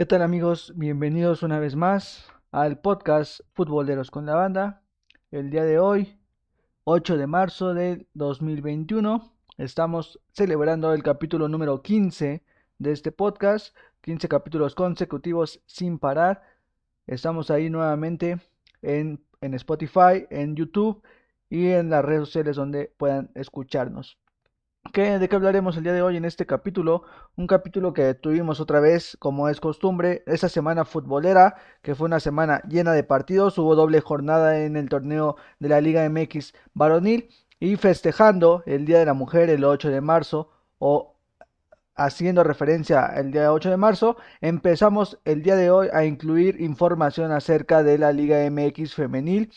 ¿Qué tal amigos? Bienvenidos una vez más al podcast Futboleros con la Banda. El día de hoy, 8 de marzo del 2021, estamos celebrando el capítulo número 15 de este podcast. 15 capítulos consecutivos sin parar. Estamos ahí nuevamente en, en Spotify, en YouTube y en las redes sociales donde puedan escucharnos. ¿De qué hablaremos el día de hoy en este capítulo? Un capítulo que tuvimos otra vez, como es costumbre, esa semana futbolera, que fue una semana llena de partidos, hubo doble jornada en el torneo de la Liga MX varonil y festejando el Día de la Mujer el 8 de marzo o haciendo referencia al día 8 de marzo, empezamos el día de hoy a incluir información acerca de la Liga MX femenil.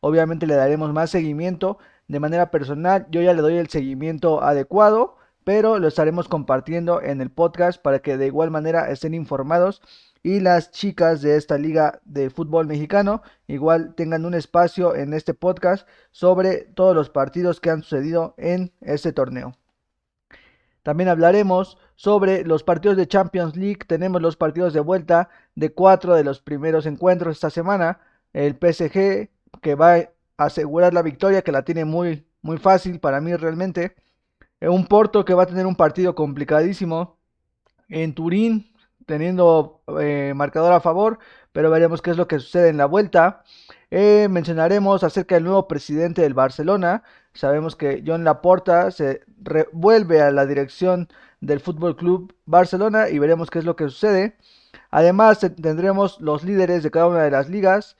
Obviamente le daremos más seguimiento de manera personal. Yo ya le doy el seguimiento adecuado, pero lo estaremos compartiendo en el podcast para que de igual manera estén informados y las chicas de esta liga de fútbol mexicano igual tengan un espacio en este podcast sobre todos los partidos que han sucedido en este torneo. También hablaremos sobre los partidos de Champions League. Tenemos los partidos de vuelta de cuatro de los primeros encuentros esta semana. El PSG que va asegurar la victoria, que la tiene muy, muy fácil para mí realmente. Eh, un Porto que va a tener un partido complicadísimo en Turín, teniendo eh, marcador a favor, pero veremos qué es lo que sucede en la vuelta. Eh, mencionaremos acerca del nuevo presidente del Barcelona. Sabemos que John Laporta se vuelve a la dirección del Fútbol Club Barcelona y veremos qué es lo que sucede. Además, tendremos los líderes de cada una de las ligas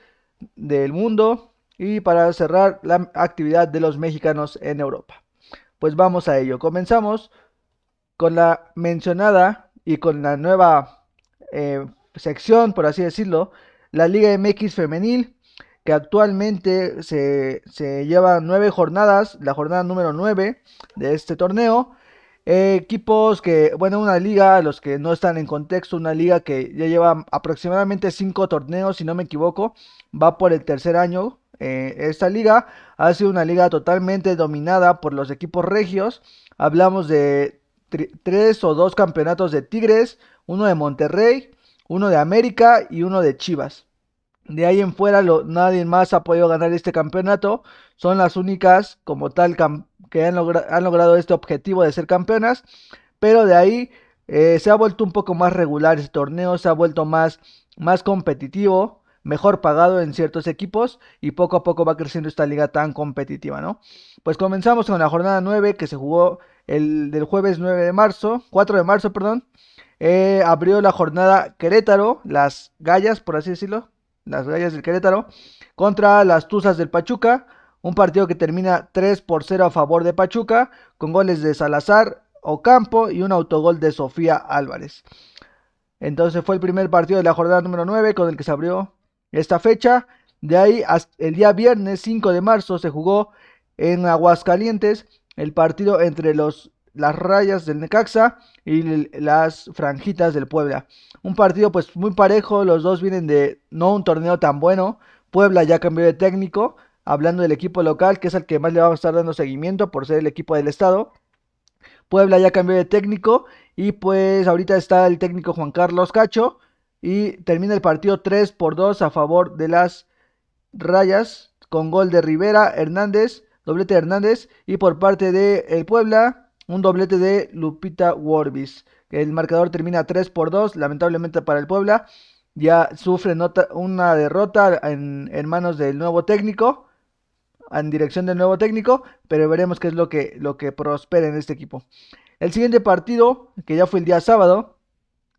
del mundo y para cerrar la actividad de los mexicanos en Europa. Pues vamos a ello. Comenzamos con la mencionada y con la nueva eh, sección, por así decirlo, la Liga MX femenil que actualmente se, lleva nueve jornadas, la jornada número nueve de este torneo. equipos que, bueno, una liga, los que no están en contexto, una liga que ya lleva aproximadamente cinco torneos, si no me equivoco, va por el tercer año. Eh, esta liga ha sido una liga totalmente dominada por los equipos regios. Hablamos de tres o dos campeonatos de Tigres, uno de Monterrey, uno de América y uno de Chivas. De ahí en fuera nadie más ha podido ganar este campeonato. Son las únicas como tal que han, logrado este objetivo de ser campeonas. Pero de ahí eh, se ha vuelto un poco más regular este torneo. Se ha vuelto más, más competitivo. Mejor pagado en ciertos equipos. Y poco a poco va creciendo esta liga tan competitiva, ¿no? Pues comenzamos con la jornada 9 que se jugó el del jueves 9 de marzo. 4 de marzo, perdón. Eh, abrió la jornada Querétaro. Las gallas, por así decirlo las Gallas del Querétaro, contra las Tuzas del Pachuca. Un partido que termina 3 por 0 a favor de Pachuca, con goles de Salazar, Ocampo y un autogol de Sofía Álvarez. Entonces fue el primer partido de la jornada número 9 con el que se abrió esta fecha. De ahí el día viernes 5 de marzo se jugó en Aguascalientes el partido entre los las rayas del Necaxa y las franjitas del Puebla. Un partido pues muy parejo, los dos vienen de no un torneo tan bueno. Puebla ya cambió de técnico, hablando del equipo local, que es el que más le vamos a estar dando seguimiento por ser el equipo del estado. Puebla ya cambió de técnico y pues ahorita está el técnico Juan Carlos Cacho y termina el partido 3 por 2 a favor de las rayas con gol de Rivera Hernández, doblete de Hernández y por parte de el Puebla un doblete de Lupita Warbis. El marcador termina 3 por 2, lamentablemente para el Puebla. Ya sufre una derrota en, manos del nuevo técnico, en dirección del nuevo técnico, pero veremos qué es lo que, lo que prospera en este equipo. El siguiente partido, que ya fue el día sábado,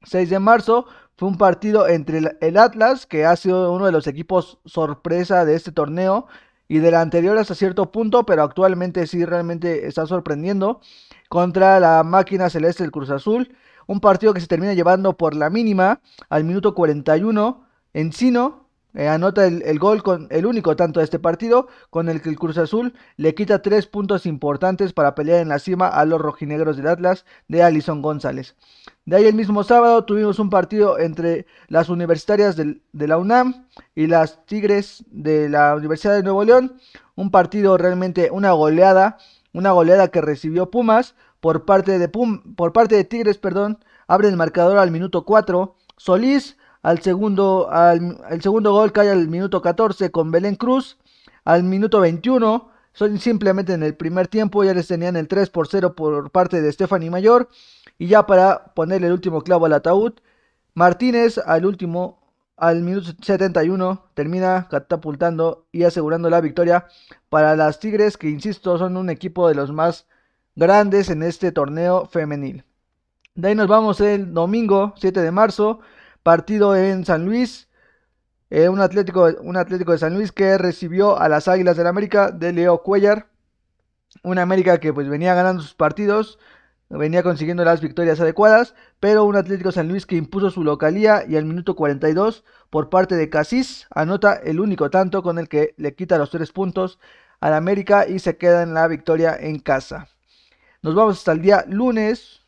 6 de marzo, fue un partido entre el Atlas, que ha sido uno de los equipos sorpresa de este torneo, y del anterior hasta cierto punto, pero actualmente sí realmente está sorprendiendo contra la máquina celeste del Cruz Azul. Un partido que se termina llevando por la mínima al minuto 41. Encino eh, anota el, gol con el único tanto de este partido, con el que el Cruz Azul le quita tres puntos importantes para pelear en la cima a los rojinegros del Atlas de Alison González. De ahí el mismo sábado tuvimos un partido entre las universitarias de la UNAM y las Tigres de la Universidad de Nuevo León. Un partido realmente una goleada una goleada que recibió Pumas por parte de, por parte de Tigres, perdón, abre el marcador al minuto 4 Solís, al segundo, al, el segundo gol cae al minuto 14 con Belén Cruz, al minuto 21, simplemente en el primer tiempo ya les tenían el 3 por 0 por parte de Stephanie Mayor, y ya para ponerle el último clavo al ataúd, Martínez al último, al minuto 71, termina catapultando y asegurando la victoria para las Tigres, que insisto, son un equipo de los más grandes en este torneo femenil. De ahí nos vamos el domingo 7 de marzo, partido en San Luis. Eh, un, atlético, un Atlético de San Luis que recibió a las Águilas del América de Leo Cuellar. Una América que pues venía ganando sus partidos, venía consiguiendo las victorias adecuadas, pero un Atlético San Luis que impuso su localía y al minuto 42 por parte de Casís anota el único tanto con el que le quita los tres puntos al América y se queda en la victoria en casa. Nos vamos hasta el día lunes,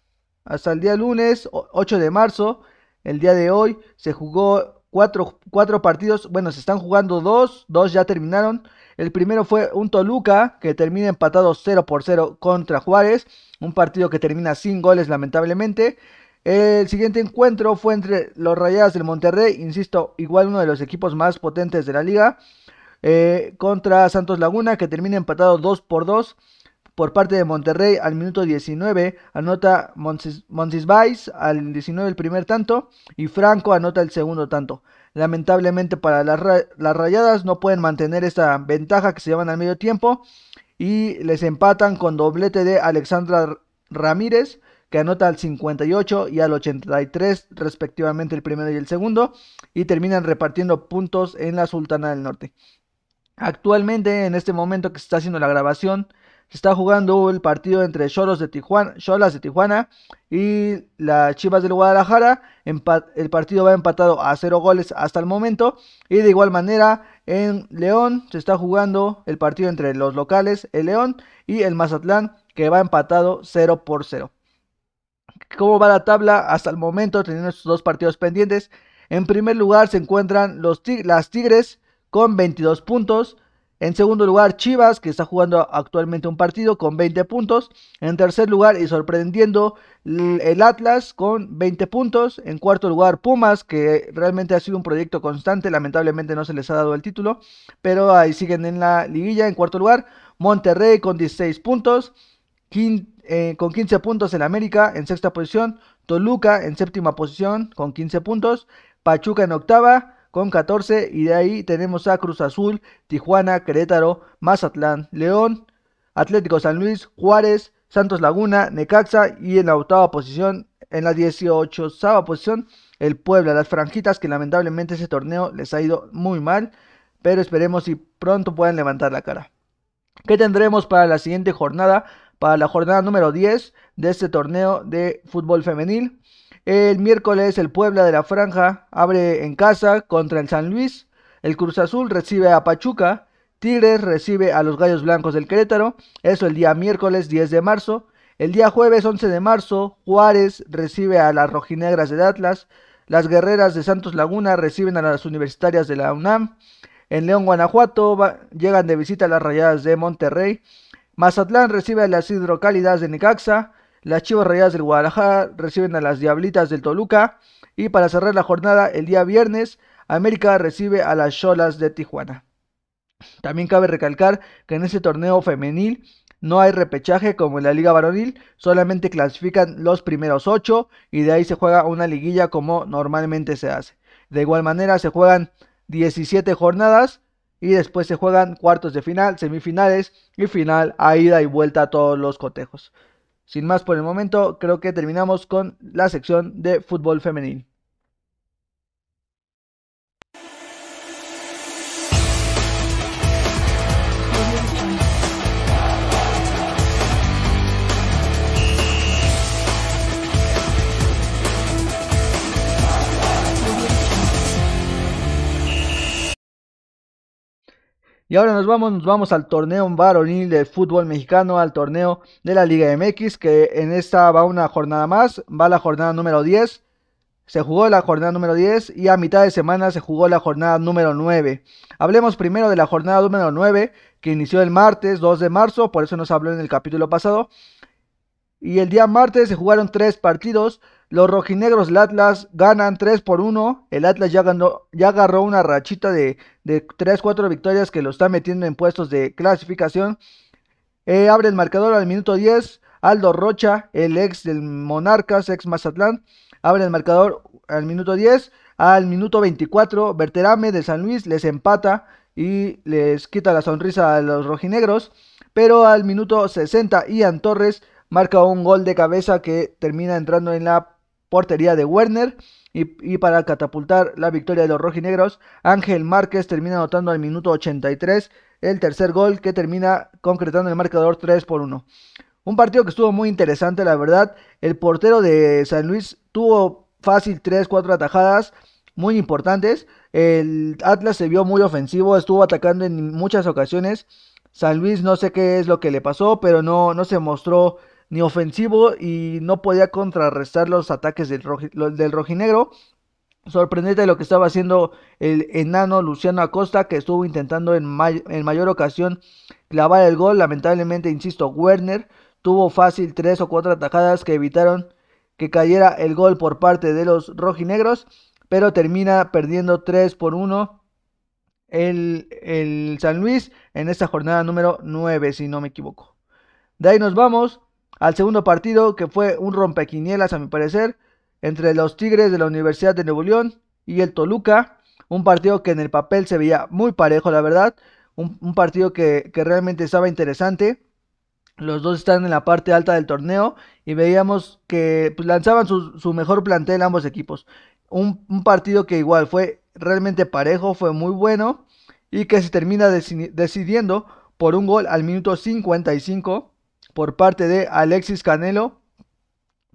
hasta el día lunes 8 de marzo, el día de hoy se jugó cuatro, cuatro partidos, bueno, se están jugando dos, dos ya terminaron. El primero fue un Toluca que termina empatado 0 por 0 contra Juárez, un partido que termina sin goles lamentablemente. El siguiente encuentro fue entre los Rayadas del Monterrey, insisto, igual uno de los equipos más potentes de la liga, eh, contra Santos Laguna que termina empatado 2 por 2 por parte de Monterrey al minuto 19 anota Monsis al 19 el primer tanto y Franco anota el segundo tanto. Lamentablemente para las, rayadas no pueden mantener esta ventaja que se llevan al medio tiempo y les empatan con doblete de Alexandra Ramírez que anota al 58 y al 83 respectivamente el primero y el segundo y terminan repartiendo puntos en la Sultana del Norte. Actualmente en este momento que se está haciendo la grabación se está jugando el partido entre Cholos de Tijuana, y las Chivas del Guadalajara. el partido va empatado a cero goles hasta el momento. Y de igual manera, en León se está jugando el partido entre los locales, el León y el Mazatlán, que va empatado 0 por 0. ¿Cómo va la tabla hasta el momento, teniendo estos dos partidos pendientes? En primer lugar se encuentran los las Tigres con 22 puntos. En segundo lugar, Chivas, que está jugando actualmente un partido con 20 puntos. En tercer lugar, y sorprendiendo, el Atlas con 20 puntos. En cuarto lugar, Pumas, que realmente ha sido un proyecto constante. Lamentablemente no se les ha dado el título, pero ahí siguen en la liguilla. En cuarto lugar, Monterrey con 16 puntos. Eh, con 15 puntos en América en sexta posición. Toluca en séptima posición con 15 puntos. Pachuca en octava con 14 y de ahí tenemos a Cruz Azul, Tijuana, Querétaro, Mazatlán, León, Atlético San Luis, Juárez, Santos Laguna, Necaxa y en la octava posición, en la 18 posición, el Puebla, las franjitas que lamentablemente ese torneo les ha ido muy mal, pero esperemos si pronto puedan levantar la cara. ¿Qué tendremos para la siguiente jornada? Para la jornada número 10 de este torneo de fútbol femenil. El miércoles el Puebla de la Franja abre en casa contra el San Luis. El Cruz Azul recibe a Pachuca. Tigres recibe a los Gallos Blancos del Querétaro. Eso el día miércoles 10 de marzo. El día jueves 11 de marzo Juárez recibe a las Rojinegras de Atlas. Las Guerreras de Santos Laguna reciben a las Universitarias de la UNAM. En León, Guanajuato llegan de visita a las Rayadas de Monterrey. Mazatlán recibe a las Hidrocálidas de Necaxa. Las Chivas Rayadas del Guadalajara reciben a las Diablitas del Toluca. Y para cerrar la jornada, el día viernes, América recibe a las Cholas de Tijuana. También cabe recalcar que en este torneo femenil no hay repechaje como en la Liga Varonil, solamente clasifican los primeros ocho y de ahí se juega una liguilla como normalmente se hace. De igual manera se juegan 17 jornadas y después se juegan cuartos de final, semifinales y final a ida y vuelta a todos los cotejos. Sin más por el momento, creo que terminamos con la sección de fútbol femenil. Y ahora nos vamos, nos vamos al torneo varonil de fútbol mexicano, al torneo de la Liga MX, que en esta va una jornada más, va la jornada número 10. Se jugó la jornada número 10 y a mitad de semana se jugó la jornada número 9. Hablemos primero de la jornada número 9, que inició el martes 2 de marzo, por eso nos habló en el capítulo pasado. Y el día martes se jugaron tres partidos Los rojinegros del Atlas ganan 3 por 1. El Atlas ya, agarró una rachita de, de 3-4 victorias que lo está metiendo en puestos de clasificación. Eh, abre el marcador al minuto 10. Aldo Rocha, el ex del Monarcas, ex Mazatlán, abre el marcador al minuto 10. Al minuto 24, Berterame de San Luis les empata y les quita la sonrisa a los rojinegros. Pero al minuto 60, Ian Torres marca un gol de cabeza que termina entrando en la portería de Werner. Y, para catapultar la victoria de los rojinegros, Ángel Márquez termina anotando al minuto 83 el tercer gol que termina concretando el marcador 3 por 1. Un partido que estuvo muy interesante, la verdad. El portero de San Luis tuvo fácil 3-4 atajadas muy importantes. El Atlas se vio muy ofensivo, estuvo atacando en muchas ocasiones. San Luis no sé qué es lo que le pasó, pero no, no se mostró ni ofensivo y no podía contrarrestar los ataques del, del rojinegro. Sorprendente lo que estaba haciendo el enano Luciano Acosta, que estuvo intentando en, en mayor ocasión clavar el gol. Lamentablemente, insisto, Werner tuvo fácil tres o cuatro atajadas que evitaron que cayera el gol por parte de los rojinegros pero termina perdiendo 3 por 1 el, el San Luis en esta jornada número 9, si no me equivoco. De ahí nos vamos al segundo partido, que fue un rompequinielas, a mi parecer, entre los Tigres de la Universidad de Nuevo León y el Toluca. Un partido que en el papel se veía muy parejo, la verdad. Un, partido que, realmente estaba interesante. Los dos están en la parte alta del torneo y veíamos que pues, lanzaban su, su, mejor plantel ambos equipos un, partido que igual fue realmente parejo, fue muy bueno y que se termina decidiendo por un gol al minuto 55 por parte de Alexis Canelo,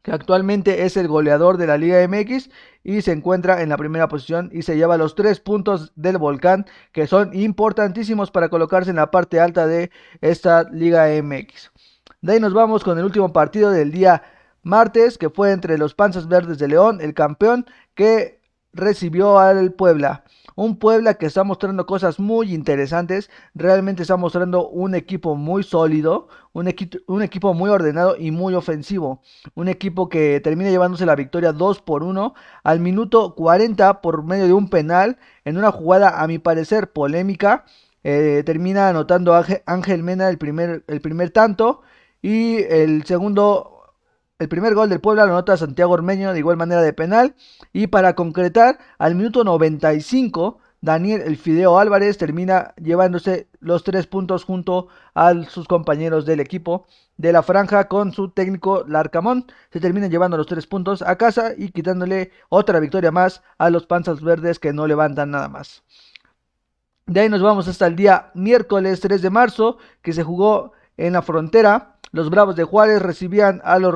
que actualmente es el goleador de la Liga MX y se encuentra en la primera posición y se lleva los tres puntos del volcán que son importantísimos para colocarse en la parte alta de esta Liga MX. De ahí nos vamos con el último partido del día martes, que fue entre los Panzas Verdes de León, el campeón, que recibió al Puebla. Un Puebla que está mostrando cosas muy interesantes, realmente está mostrando un equipo muy sólido, un, equipo muy ordenado y muy ofensivo. Un equipo que termina llevándose la victoria 2 por 1 al minuto 40 por medio de un penal en una jugada a mi parecer polémica. Eh, termina anotando Ángel Mena el primer, el primer tanto y el segundo el primer gol del Puebla lo anota Santiago Ormeño de igual manera de penal. Y para concretar, al minuto 95, Daniel El Fideo Álvarez termina llevándose los tres puntos junto a sus compañeros del equipo de la franja con su técnico Larcamón. Se terminan llevando los tres puntos a casa y quitándole otra victoria más a los Panzas Verdes que no levantan nada más. De ahí nos vamos hasta el día miércoles 3 de marzo que se jugó en la frontera. Los Bravos de Juárez recibían a los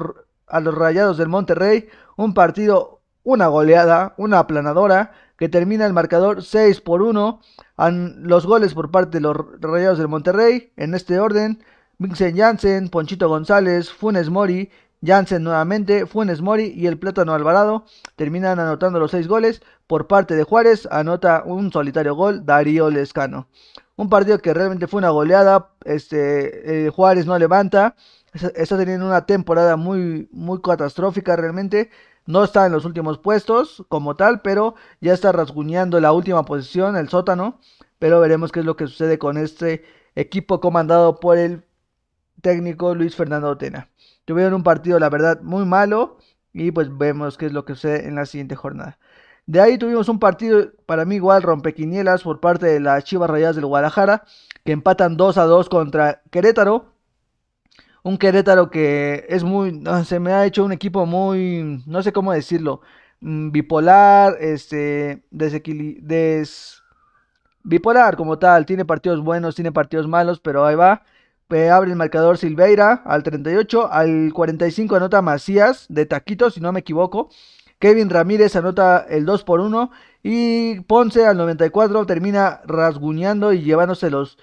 a los Rayados del Monterrey, un partido, una goleada, una aplanadora, que termina el marcador 6 por 1. Los goles por parte de los Rayados del Monterrey, en este orden, Vincent Janssen, Ponchito González, Funes Mori, Janssen nuevamente, Funes Mori y el Plátano Alvarado terminan anotando los 6 goles. Por parte de Juárez anota un solitario gol Darío Lescano. Un partido que realmente fue una goleada. Este, eh, Juárez no levanta está teniendo una temporada muy, muy catastrófica realmente. No está en los últimos puestos como tal, pero ya está rasguñando la última posición, el sótano. Pero veremos qué es lo que sucede con este equipo comandado por el técnico Luis Fernando Otena. Tuvieron un partido, la verdad, muy malo. Y pues vemos qué es lo que sucede en la siguiente jornada. De ahí tuvimos un partido, para mí igual, rompequinielas por parte de las Chivas Rayadas del Guadalajara, que empatan 2 a 2 contra Querétaro un Querétaro que es muy, se me ha hecho un equipo muy, no sé cómo decirlo, mm, bipolar, este, des, bipolar como tal, tiene partidos buenos, tiene partidos malos, pero ahí va. abre el marcador Silveira al 38, al 45 anota Macías de Taquito, si no me equivoco. Kevin Ramírez anota el 2 por 1 y Ponce al 94 termina rasguñando y llevándose los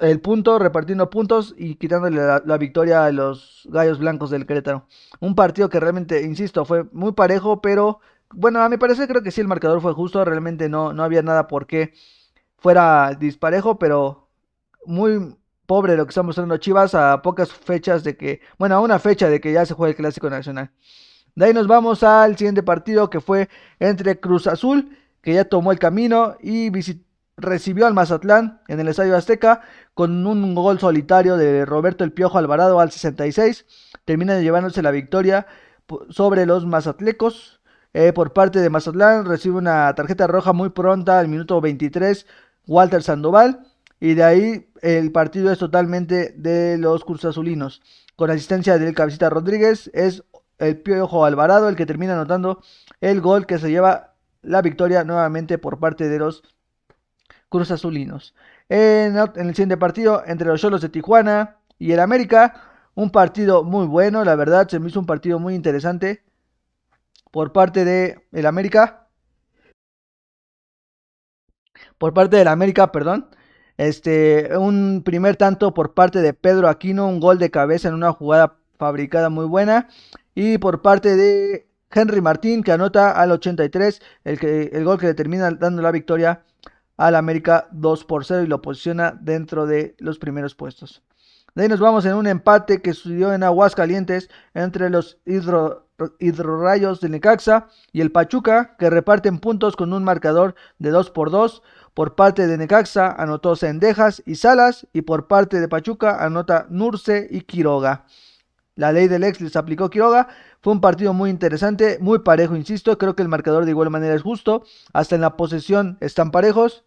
el punto, repartiendo puntos y quitándole la, victoria a los Gallos Blancos del Querétaro. Un partido que realmente, insisto, fue muy parejo, pero bueno, a mi parecer creo que sí el marcador fue justo, realmente no, no había nada por qué fuera disparejo, pero muy pobre lo que está mostrando Chivas a pocas fechas de que, bueno, a una fecha de que ya se juegue el Clásico Nacional. De ahí nos vamos al siguiente partido que fue entre Cruz Azul, que ya tomó el camino y recibió al Mazatlán en el Estadio Azteca con un gol solitario de Roberto El Piojo Alvarado al 66. Termina llevándose la victoria sobre los mazatlecos. Eh, por parte de Mazatlán recibe una tarjeta roja muy pronta al minuto 23 Walter Sandoval. Y de ahí el partido es totalmente de los Azulinos. Con asistencia del Cabecita Rodríguez es el Piojo Alvarado el que termina anotando el gol que se lleva la victoria nuevamente por parte de los Cruz Azulinos. En, el siguiente partido entre los Cholos de Tijuana y el América, un partido muy bueno, la verdad se me hizo un partido muy interesante por parte de el América. Por parte del América, perdón. Este, un primer tanto por parte de Pedro Aquino, un gol de cabeza en una jugada fabricada muy buena. Y por parte de Henry Martín, que anota al 83, el, que, el gol que le termina dando la victoria al América 2 por 0 y lo posiciona dentro de los primeros puestos. De ahí nos vamos en un empate que sucedió en Aguascalientes entre los hidro, Hidrorayos de Necaxa y el Pachuca, que reparten puntos con un marcador de 2 por 2. Por parte de Necaxa anotó Sendejas y Salas y por parte de Pachuca anota Nurce y Quiroga. La ley del ex les aplicó Quiroga. Fue un partido muy interesante, muy parejo, insisto. Creo que el marcador de igual manera es justo. Hasta en la posesión están parejos.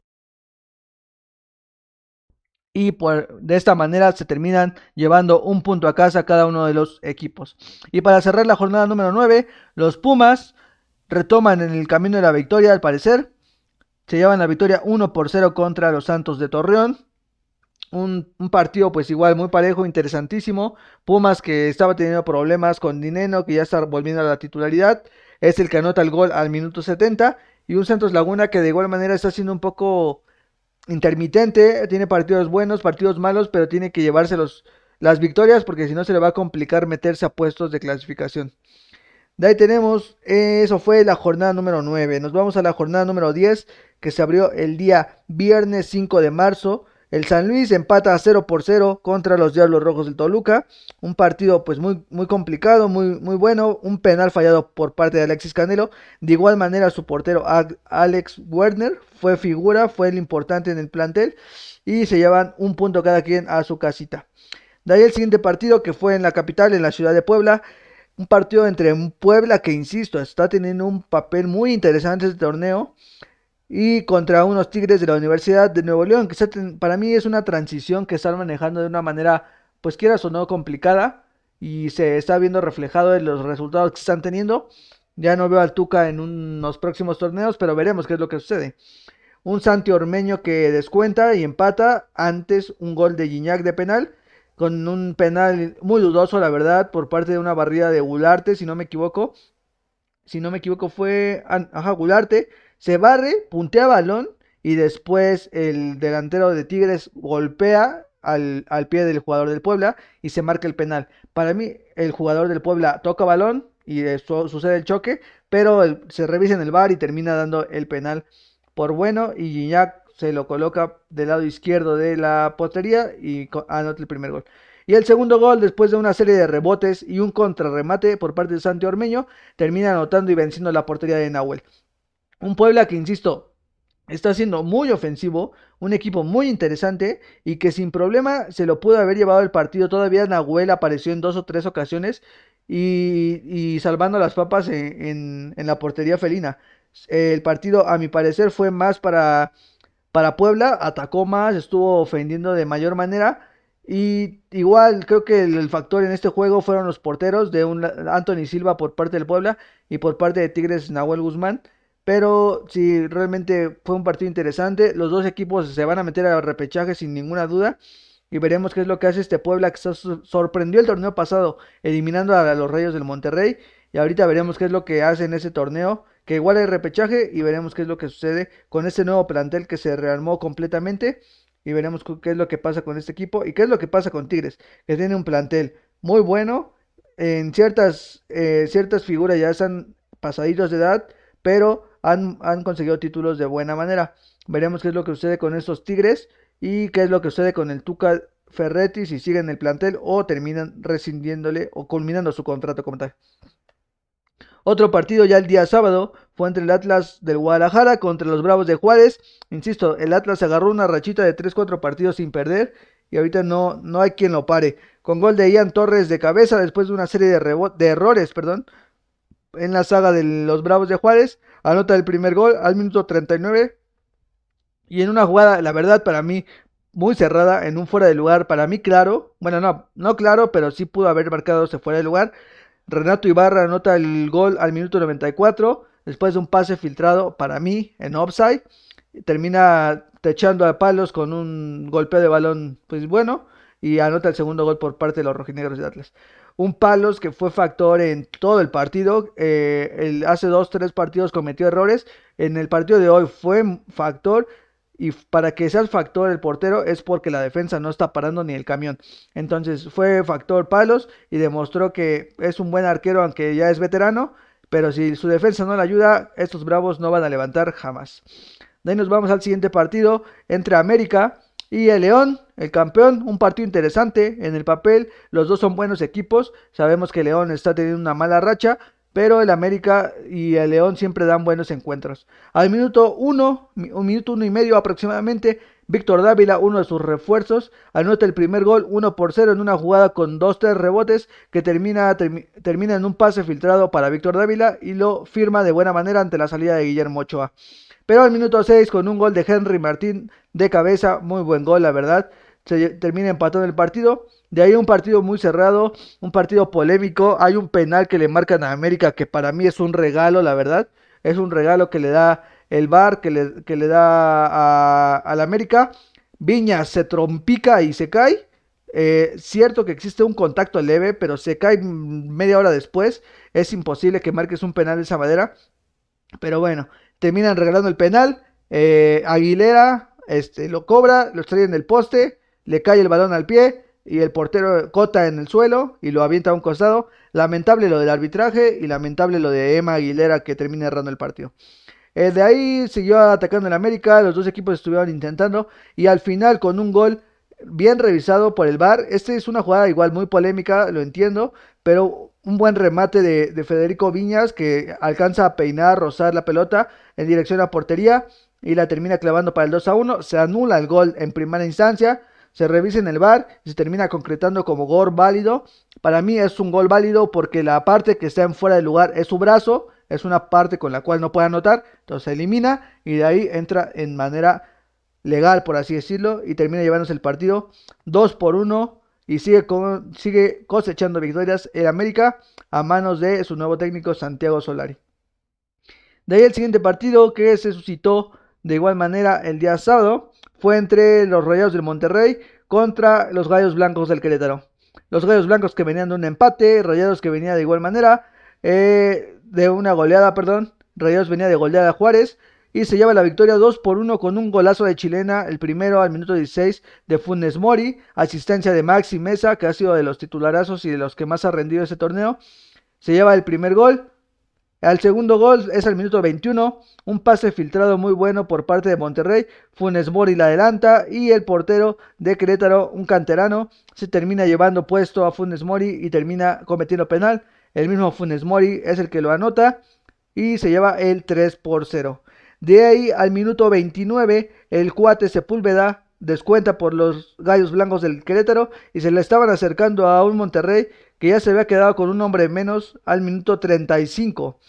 Y por, de esta manera se terminan llevando un punto a casa cada uno de los equipos. Y para cerrar la jornada número 9, los Pumas retoman en el camino de la victoria al parecer. Se llevan la victoria 1 por 0 contra los Santos de Torreón. Un, partido pues igual muy parejo, interesantísimo. Pumas que estaba teniendo problemas con Dineno, que ya está volviendo a la titularidad. Es el que anota el gol al minuto 70. Y un Santos Laguna que de igual manera está siendo un poco intermitente. Tiene partidos buenos, partidos malos, pero tiene que llevarse las victorias porque si no se le va a complicar meterse a puestos de clasificación. De ahí tenemos, eso fue la jornada número 9. Nos vamos a la jornada número 10 que se abrió el día viernes 5 de marzo. El San Luis empata a 0 por 0 contra los Diablos Rojos del Toluca. Un partido pues muy, muy complicado, muy, muy bueno. Un penal fallado por parte de Alexis Canelo. De igual manera su portero Alex Werner fue figura, fue el importante en el plantel. Y se llevan un punto cada quien a su casita. De ahí el siguiente partido que fue en la capital, en la ciudad de Puebla. Un partido entre Puebla que, insisto, está teniendo un papel muy interesante este torneo y contra unos Tigres de la Universidad de Nuevo León, que para mí es una transición que están manejando de una manera, pues quieras o no, complicada y se está viendo reflejado en los resultados que están teniendo. Ya no veo al Tuca en unos próximos torneos, pero veremos qué es lo que sucede. Un Santi Ormeño que descuenta y empata antes un gol de Gignac de penal, con un penal muy dudoso, la verdad, por parte de una barrida de Gularte, si no me equivoco. Si no me equivoco fue, ajá, Gularte se barre, puntea balón y después el delantero de Tigres golpea al, pie del jugador del Puebla y se marca el penal. Para mí, el jugador del Puebla toca balón y eso sucede el choque, pero se revisa en el bar y termina dando el penal por bueno y Gignac se lo coloca del lado izquierdo de la portería y anota el primer gol. Y el segundo gol, después de una serie de rebotes y un contrarremate por parte de Santi Ormeño, termina anotando y venciendo la portería de Nahuel. Un Puebla que, insisto, está siendo muy ofensivo, un equipo muy interesante y que sin problema se lo pudo haber llevado el partido. Todavía Nahuel apareció en dos o tres ocasiones y, salvando las papas en, la portería felina. El partido, a mi parecer, fue más para, para Puebla, atacó más, estuvo ofendiendo de mayor manera. Y igual creo que el, factor en este juego fueron los porteros de un Anthony Silva por parte del Puebla y por parte de Tigres Nahuel Guzmán. Pero sí, realmente fue un partido interesante. Los dos equipos se van a meter a repechaje sin ninguna duda. Y veremos qué es lo que hace este Puebla que sorprendió el torneo pasado eliminando a los Reyes del Monterrey. Y ahorita veremos qué es lo que hace en ese torneo. Que igual hay repechaje y veremos qué es lo que sucede con este nuevo plantel que se rearmó completamente. Y veremos qué es lo que pasa con este equipo y qué es lo que pasa con Tigres. Que tiene un plantel muy bueno. En ciertas, eh, ciertas figuras ya están pasaditos de edad. Pero han, conseguido títulos de buena manera. Veremos qué es lo que sucede con estos Tigres y qué es lo que sucede con el Tuca Ferretti si siguen el plantel o terminan rescindiéndole o culminando su contrato como tal. Otro partido ya el día sábado fue entre el Atlas del Guadalajara contra los Bravos de Juárez. Insisto, el Atlas agarró una rachita de 3-4 partidos sin perder y ahorita no, no hay quien lo pare. Con gol de Ian Torres de cabeza después de una serie de, de errores perdón, en la saga de los Bravos de Juárez. Anota el primer gol al minuto 39. Y en una jugada, la verdad, para mí, muy cerrada, en un fuera de lugar, para mí claro. Bueno, no, no claro, pero sí pudo haber marcado ese fuera de lugar. Renato Ibarra anota el gol al minuto 94, después de un pase filtrado para mí en offside. Termina techando a palos con un golpeo de balón, pues bueno, y anota el segundo gol por parte de los rojinegros de Atlas. Un palos que fue factor en todo el partido. Eh, hace dos, tres partidos cometió errores. En el partido de hoy fue factor y para que sea el factor el portero es porque la defensa no está parando ni el camión. Entonces fue factor Palos y demostró que es un buen arquero aunque ya es veterano, pero si su defensa no le ayuda, estos Bravos no van a levantar jamás. De ahí nos vamos al siguiente partido entre América y el León, el campeón, un partido interesante en el papel, los dos son buenos equipos, sabemos que León está teniendo una mala racha, pero el América y el León siempre dan buenos encuentros. Al minuto uno, un minuto uno y medio aproximadamente, Víctor Dávila, uno de sus refuerzos, anota el primer gol 1 por 0 en una jugada con 2-3 rebotes que termina, termina en un pase filtrado para Víctor Dávila y lo firma de buena manera ante la salida de Guillermo Ochoa. Pero al minuto 6 con un gol de Henry Martín de cabeza, muy buen gol la verdad, se termina empatando el partido. De ahí un partido muy cerrado, un partido polémico. Hay un penal que le marcan a América que para mí es un regalo, la verdad. Es un regalo que le da el VAR, que le, que le da a, la América. Viña se trompica y se cae. Eh, cierto que existe un contacto leve, pero se cae media hora después. Es imposible que marques un penal de esa manera. Pero bueno, terminan regalando el penal. Eh, Aguilera este, lo cobra, lo extrae en el poste, le cae el balón al pie y el portero cota en el suelo y lo avienta a un costado. Lamentable lo del arbitraje y lamentable lo de Emma Aguilera que termina errando el partido. Eh, de ahí siguió atacando el América, los dos equipos estuvieron intentando y al final con un gol bien revisado por el VAR. Esta es una jugada igual muy polémica, lo entiendo, pero un buen remate de, Federico Viñas que alcanza a peinar, rozar la pelota en dirección a portería y la termina clavando para el 2 a 1. Se anula el gol en primera instancia se revisa en el bar y se termina concretando como gol válido. Para mí es un gol válido porque la parte que está en fuera de lugar es su brazo, es una parte con la cual no puede anotar, entonces se elimina y de ahí entra en manera legal, por así decirlo, y termina llevándose el partido 2 por 1 y sigue, sigue cosechando victorias en América a manos de su nuevo técnico Santiago Solari. De ahí el siguiente partido que se suscitó de igual manera el día sábado fue entre los Rayados del Monterrey contra los Gallos Blancos del Querétaro. Los Gallos Blancos que venían de un empate, Rayados que venía de igual manera, eh, de una goleada, perdón, Rayados venía de goleada Juárez y se lleva la victoria 2 por 1 con un golazo de chilena, el primero al minuto 16 de Funes Mori, asistencia de Maxi Mesa, que ha sido de los titularazos y de los que más ha rendido ese torneo. Se lleva el primer gol, al segundo gol es al minuto 21, un pase filtrado muy bueno por parte de Monterrey, Funes Mori la adelanta y el portero de Querétaro, un canterano, se termina llevando puesto a Funes Mori y termina cometiendo penal. El mismo Funes Mori es el que lo anota y se lleva el 3 por 0. De ahí al minuto 29, el cuate Sepúlveda descuenta por los gallos blancos del Querétaro y se le estaban acercando a un Monterrey que ya se había quedado con un hombre menos al minuto 35.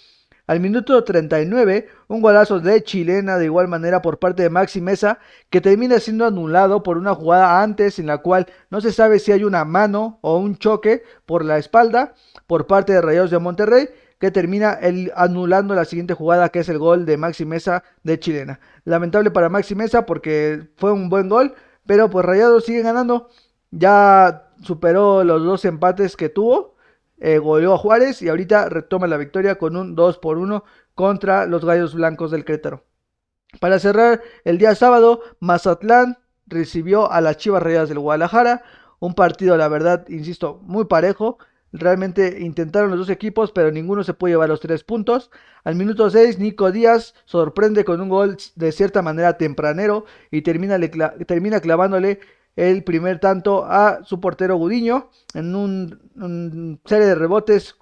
Al minuto 39, un golazo de chilena de igual manera por parte de Maxi Mesa, que termina siendo anulado por una jugada antes en la cual no se sabe si hay una mano o un choque por la espalda por parte de Rayados de Monterrey, que termina el, anulando la siguiente jugada que es el gol de Maxi Mesa de chilena. Lamentable para Maxi Mesa porque fue un buen gol, pero pues Rayados sigue ganando. Ya superó los dos empates que tuvo, eh, goleó a Juárez y ahorita retoma la victoria con un 2 por 1 contra los Gallos Blancos del Crétaro. Para cerrar el día sábado, Mazatlán recibió a las Chivas Rayadas del Guadalajara, un partido la verdad, insisto, muy parejo. Realmente intentaron los dos equipos, pero ninguno se puede llevar los tres puntos. Al minuto 6, Nico Díaz sorprende con un gol de cierta manera tempranero y termina, termina clavándole el primer tanto a su portero Gudiño en un, serie de rebotes,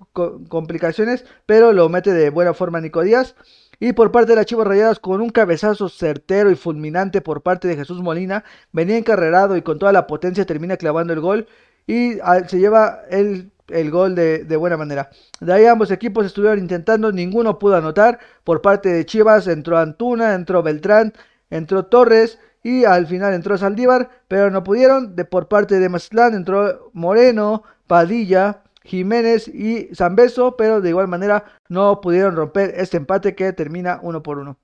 complicaciones, pero lo mete de buena forma Nico Díaz. Y por parte de las Chivas Rayadas, con un cabezazo certero y fulminante por parte de Jesús Molina, venía encarrerado y con toda la potencia termina clavando el gol y ah, se lleva el, gol de, de, buena manera. De ahí ambos equipos estuvieron intentando, ninguno pudo anotar. Por parte de Chivas entró Antuna, entró Beltrán, entró Torres y al final entró Saldívar, pero no pudieron. De por parte de Mazatlán entró Moreno, Padilla, Jiménez y Zambeso, pero de igual manera no pudieron romper este empate que termina uno por uno.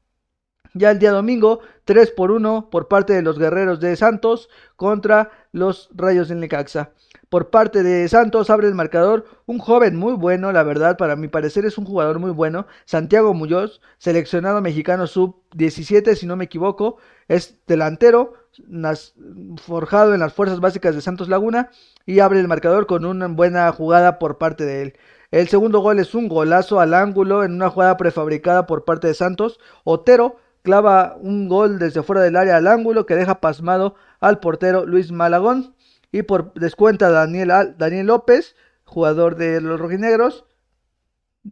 Ya el día domingo, 3 por 1 por parte de los guerreros de Santos contra los Rayos del Necaxa. Por parte de Santos abre el marcador un joven muy bueno, la verdad, para mi parecer es un jugador muy bueno, Santiago Muñoz, seleccionado mexicano sub-17 si no me equivoco, es delantero, forjado en las fuerzas básicas de Santos Laguna y abre el marcador con una buena jugada por parte de él. El segundo gol es un golazo al ángulo en una jugada prefabricada por parte de Santos. Otero clava un gol desde fuera del área al ángulo que deja pasmado al portero Luis Malagón. Y por descuenta Daniel, Daniel López, jugador de los rojinegros,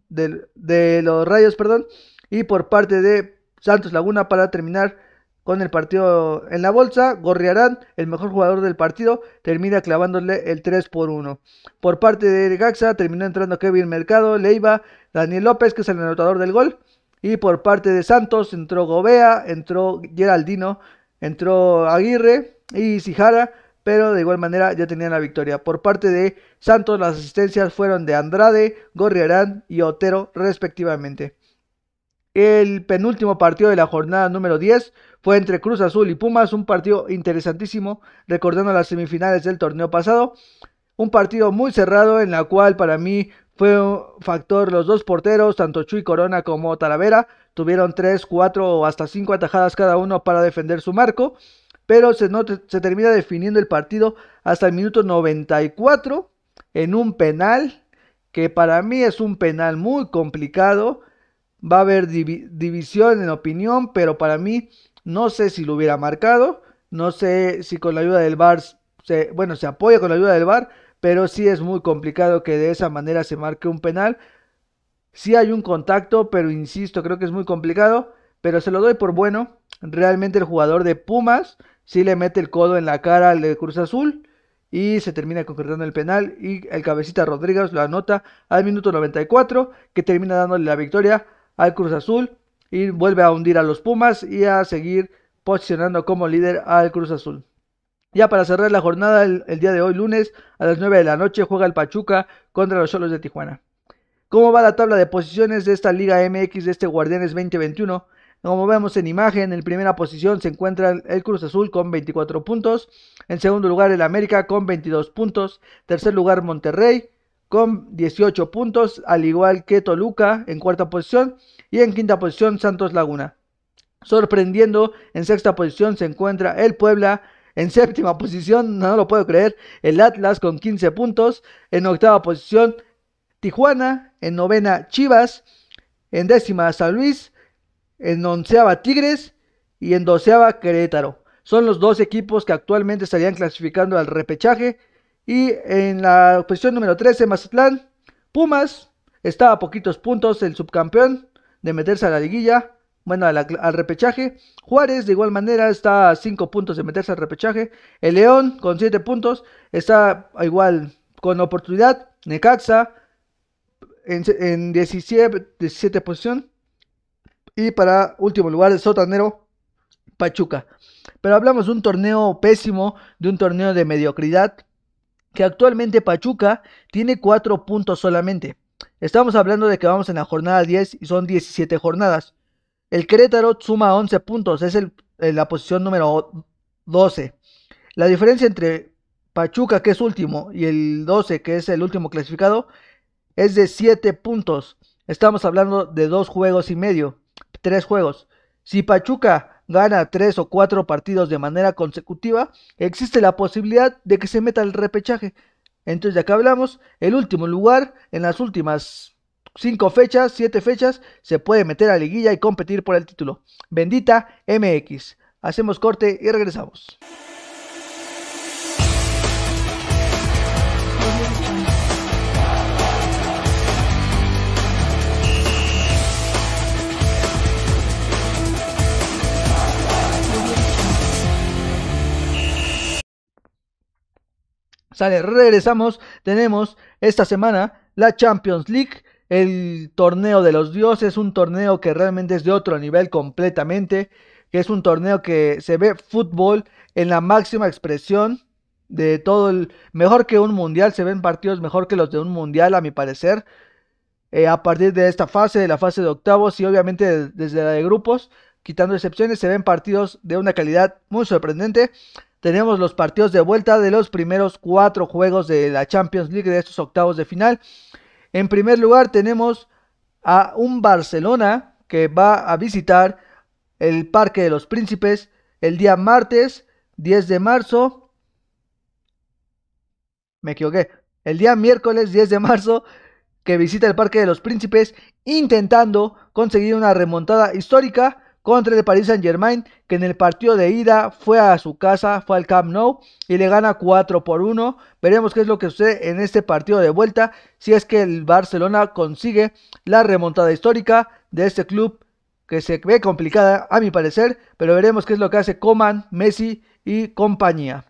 de, los rayos, perdón. Y por parte de Santos Laguna para terminar con el partido en la bolsa. Gorriarán, el mejor jugador del partido, termina clavándole el 3 por 1. Por parte de Gaxa terminó entrando Kevin Mercado, Leiva, Daniel López, que es el anotador del gol. Y por parte de Santos entró Gobea, entró Geraldino, entró Aguirre y Sijara, pero de igual manera ya tenían la victoria. Por parte de Santos las asistencias fueron de Andrade, Gorriarán y Otero respectivamente. El penúltimo partido de la jornada número 10 fue entre Cruz Azul y Pumas, un partido interesantísimo, recordando las semifinales del torneo pasado. Un partido muy cerrado en la cual para mí fue un factor los dos porteros, tanto Chuy Corona como Talavera, tuvieron 3, 4 o hasta 5 atajadas cada uno para defender su marco, pero se, se termina definiendo el partido hasta el minuto 94 en un penal que para mí es un penal muy complicado Va a haber división en opinión, pero para mí no sé si lo hubiera marcado. No sé si con la ayuda del VAR, se, bueno, se apoya con la ayuda del VAR, pero sí es muy complicado que de esa manera se marque un penal. Sí hay un contacto, pero insisto, creo que es muy complicado. Pero se lo doy por bueno. Realmente el jugador de Pumas sí le mete el codo en la cara al Cruz Azul y se termina concretando el penal y el cabecita Rodríguez lo anota al minuto 94 que termina dándole la victoria al Cruz Azul y vuelve a hundir a los Pumas y a seguir posicionando como líder al Cruz Azul. Ya para cerrar la jornada, el, día de hoy, lunes, a las 9 de la noche, juega el Pachuca contra los Cholos de Tijuana. ¿Cómo va la tabla de posiciones de esta Liga MX de este Guardianes 2021? Como vemos en imagen, en primera posición se encuentra el Cruz Azul con 24 puntos. En segundo lugar, el América con 22 puntos. Tercer lugar, Monterrey con 18 puntos, al igual que Toluca en cuarta posición y en quinta posición Santos Laguna. Sorprendiendo, en sexta posición se encuentra el Puebla, en séptima posición, no lo puedo creer, el Atlas con 15 puntos, en octava posición Tijuana, en novena Chivas, en décima San Luis, en onceava Tigres y en doceava Querétaro. Son los dos equipos que actualmente estarían clasificando al repechaje y en la posición número 13, Mazatlán, Pumas, está a poquitos puntos el subcampeón de meterse a la liguilla, bueno, al, repechaje. Juárez, de igual manera, está a 5 puntos de meterse al repechaje. El León, con 7 puntos, está igual con oportunidad. Necaxa, en, en 17, 17 posición. Y para último lugar, el sotanero, Pachuca. Pero hablamos de un torneo pésimo, de un torneo de mediocridad que actualmente Pachuca tiene 4 puntos solamente. Estamos hablando de que vamos en la jornada 10 y son 17 jornadas. El Querétaro suma 11 puntos, es el, la posición número 12. La diferencia entre Pachuca, que es último, y el 12, que es el último clasificado, es de 7 puntos. Estamos hablando de 2 juegos y medio, 3 juegos. Si Pachuca gana tres o cuatro partidos de manera consecutiva, existe la posibilidad de que se meta el repechaje. Entonces, de acá hablamos, el último lugar en las últimas cinco fechas, siete fechas, se puede meter a liguilla y competir por el título. Bendita MX. Hacemos corte y regresamos. Regresamos. Tenemos esta semana la Champions League, el torneo de los dioses, un torneo que realmente es de otro nivel completamente, que es un torneo que se ve fútbol en la máxima expresión de todo el mejor que un mundial, se ven partidos mejor que los de un mundial a mi parecer. Eh, a partir de esta fase, de la fase de octavos y obviamente desde la de grupos, quitando excepciones, se ven partidos de una calidad muy sorprendente. Tenemos los partidos de vuelta de los primeros cuatro juegos de la Champions League de estos octavos de final. En primer lugar tenemos a un Barcelona que va a visitar el Parque de los Príncipes el día martes 10 de marzo. Me equivoqué. El día miércoles 10 de marzo que visita el Parque de los Príncipes intentando conseguir una remontada histórica contra el Paris Saint Germain, que en el partido de ida fue a su casa, fue al Camp Nou y le gana 4 por 1. Veremos qué es lo que sucede en este partido de vuelta, si es que el Barcelona consigue la remontada histórica de este club que se ve complicada a mi parecer, pero veremos qué es lo que hace Coman, Messi y compañía.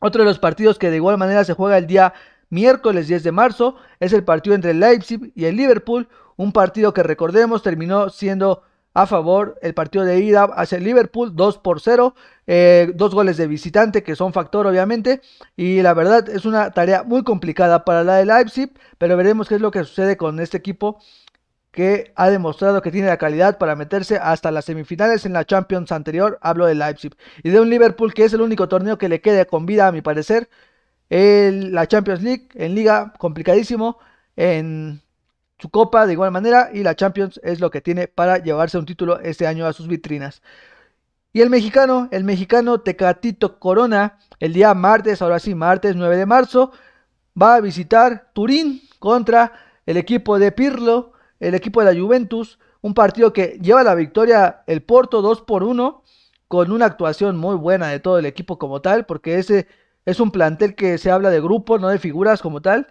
Otro de los partidos que de igual manera se juega el día miércoles 10 de marzo es el partido entre el Leipzig y el Liverpool, un partido que recordemos terminó siendo a favor el partido de ida hacia el Liverpool 2 por 0, eh, dos goles de visitante que son factor obviamente y la verdad es una tarea muy complicada para la de Leipzig, pero veremos qué es lo que sucede con este equipo que ha demostrado que tiene la calidad para meterse hasta las semifinales en la Champions anterior, hablo de Leipzig, y de un Liverpool que es el único torneo que le queda con vida a mi parecer, la Champions League en liga complicadísimo, en su copa de igual manera y la Champions es lo que tiene para llevarse un título este año a sus vitrinas. Y el mexicano, el mexicano Tecatito Corona, el día martes, ahora sí, martes 9 de marzo, va a visitar Turín contra el equipo de Pirlo, el equipo de la Juventus, un partido que lleva la victoria el Porto 2 por 1, con una actuación muy buena de todo el equipo como tal, porque ese es un plantel que se habla de grupos, no de figuras como tal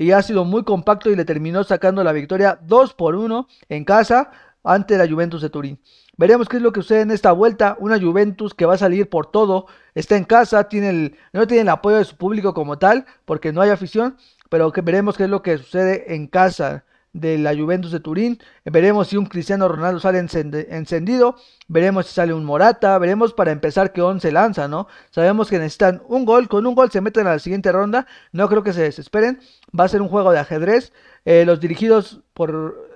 y ha sido muy compacto y le terminó sacando la victoria 2 por 1 en casa ante la Juventus de Turín. Veremos qué es lo que sucede en esta vuelta. Una Juventus que va a salir por todo. Está en casa, tiene el, no tiene el apoyo de su público como tal, porque no hay afición. Pero que veremos qué es lo que sucede en casa de la Juventus de Turín. Veremos si un Cristiano Ronaldo sale encendido. Veremos si sale un Morata. Veremos para empezar qué once lanza, ¿no? Sabemos que necesitan un gol. Con un gol se meten a la siguiente ronda. No creo que se desesperen. Va a ser un juego de ajedrez. Eh, los dirigidos por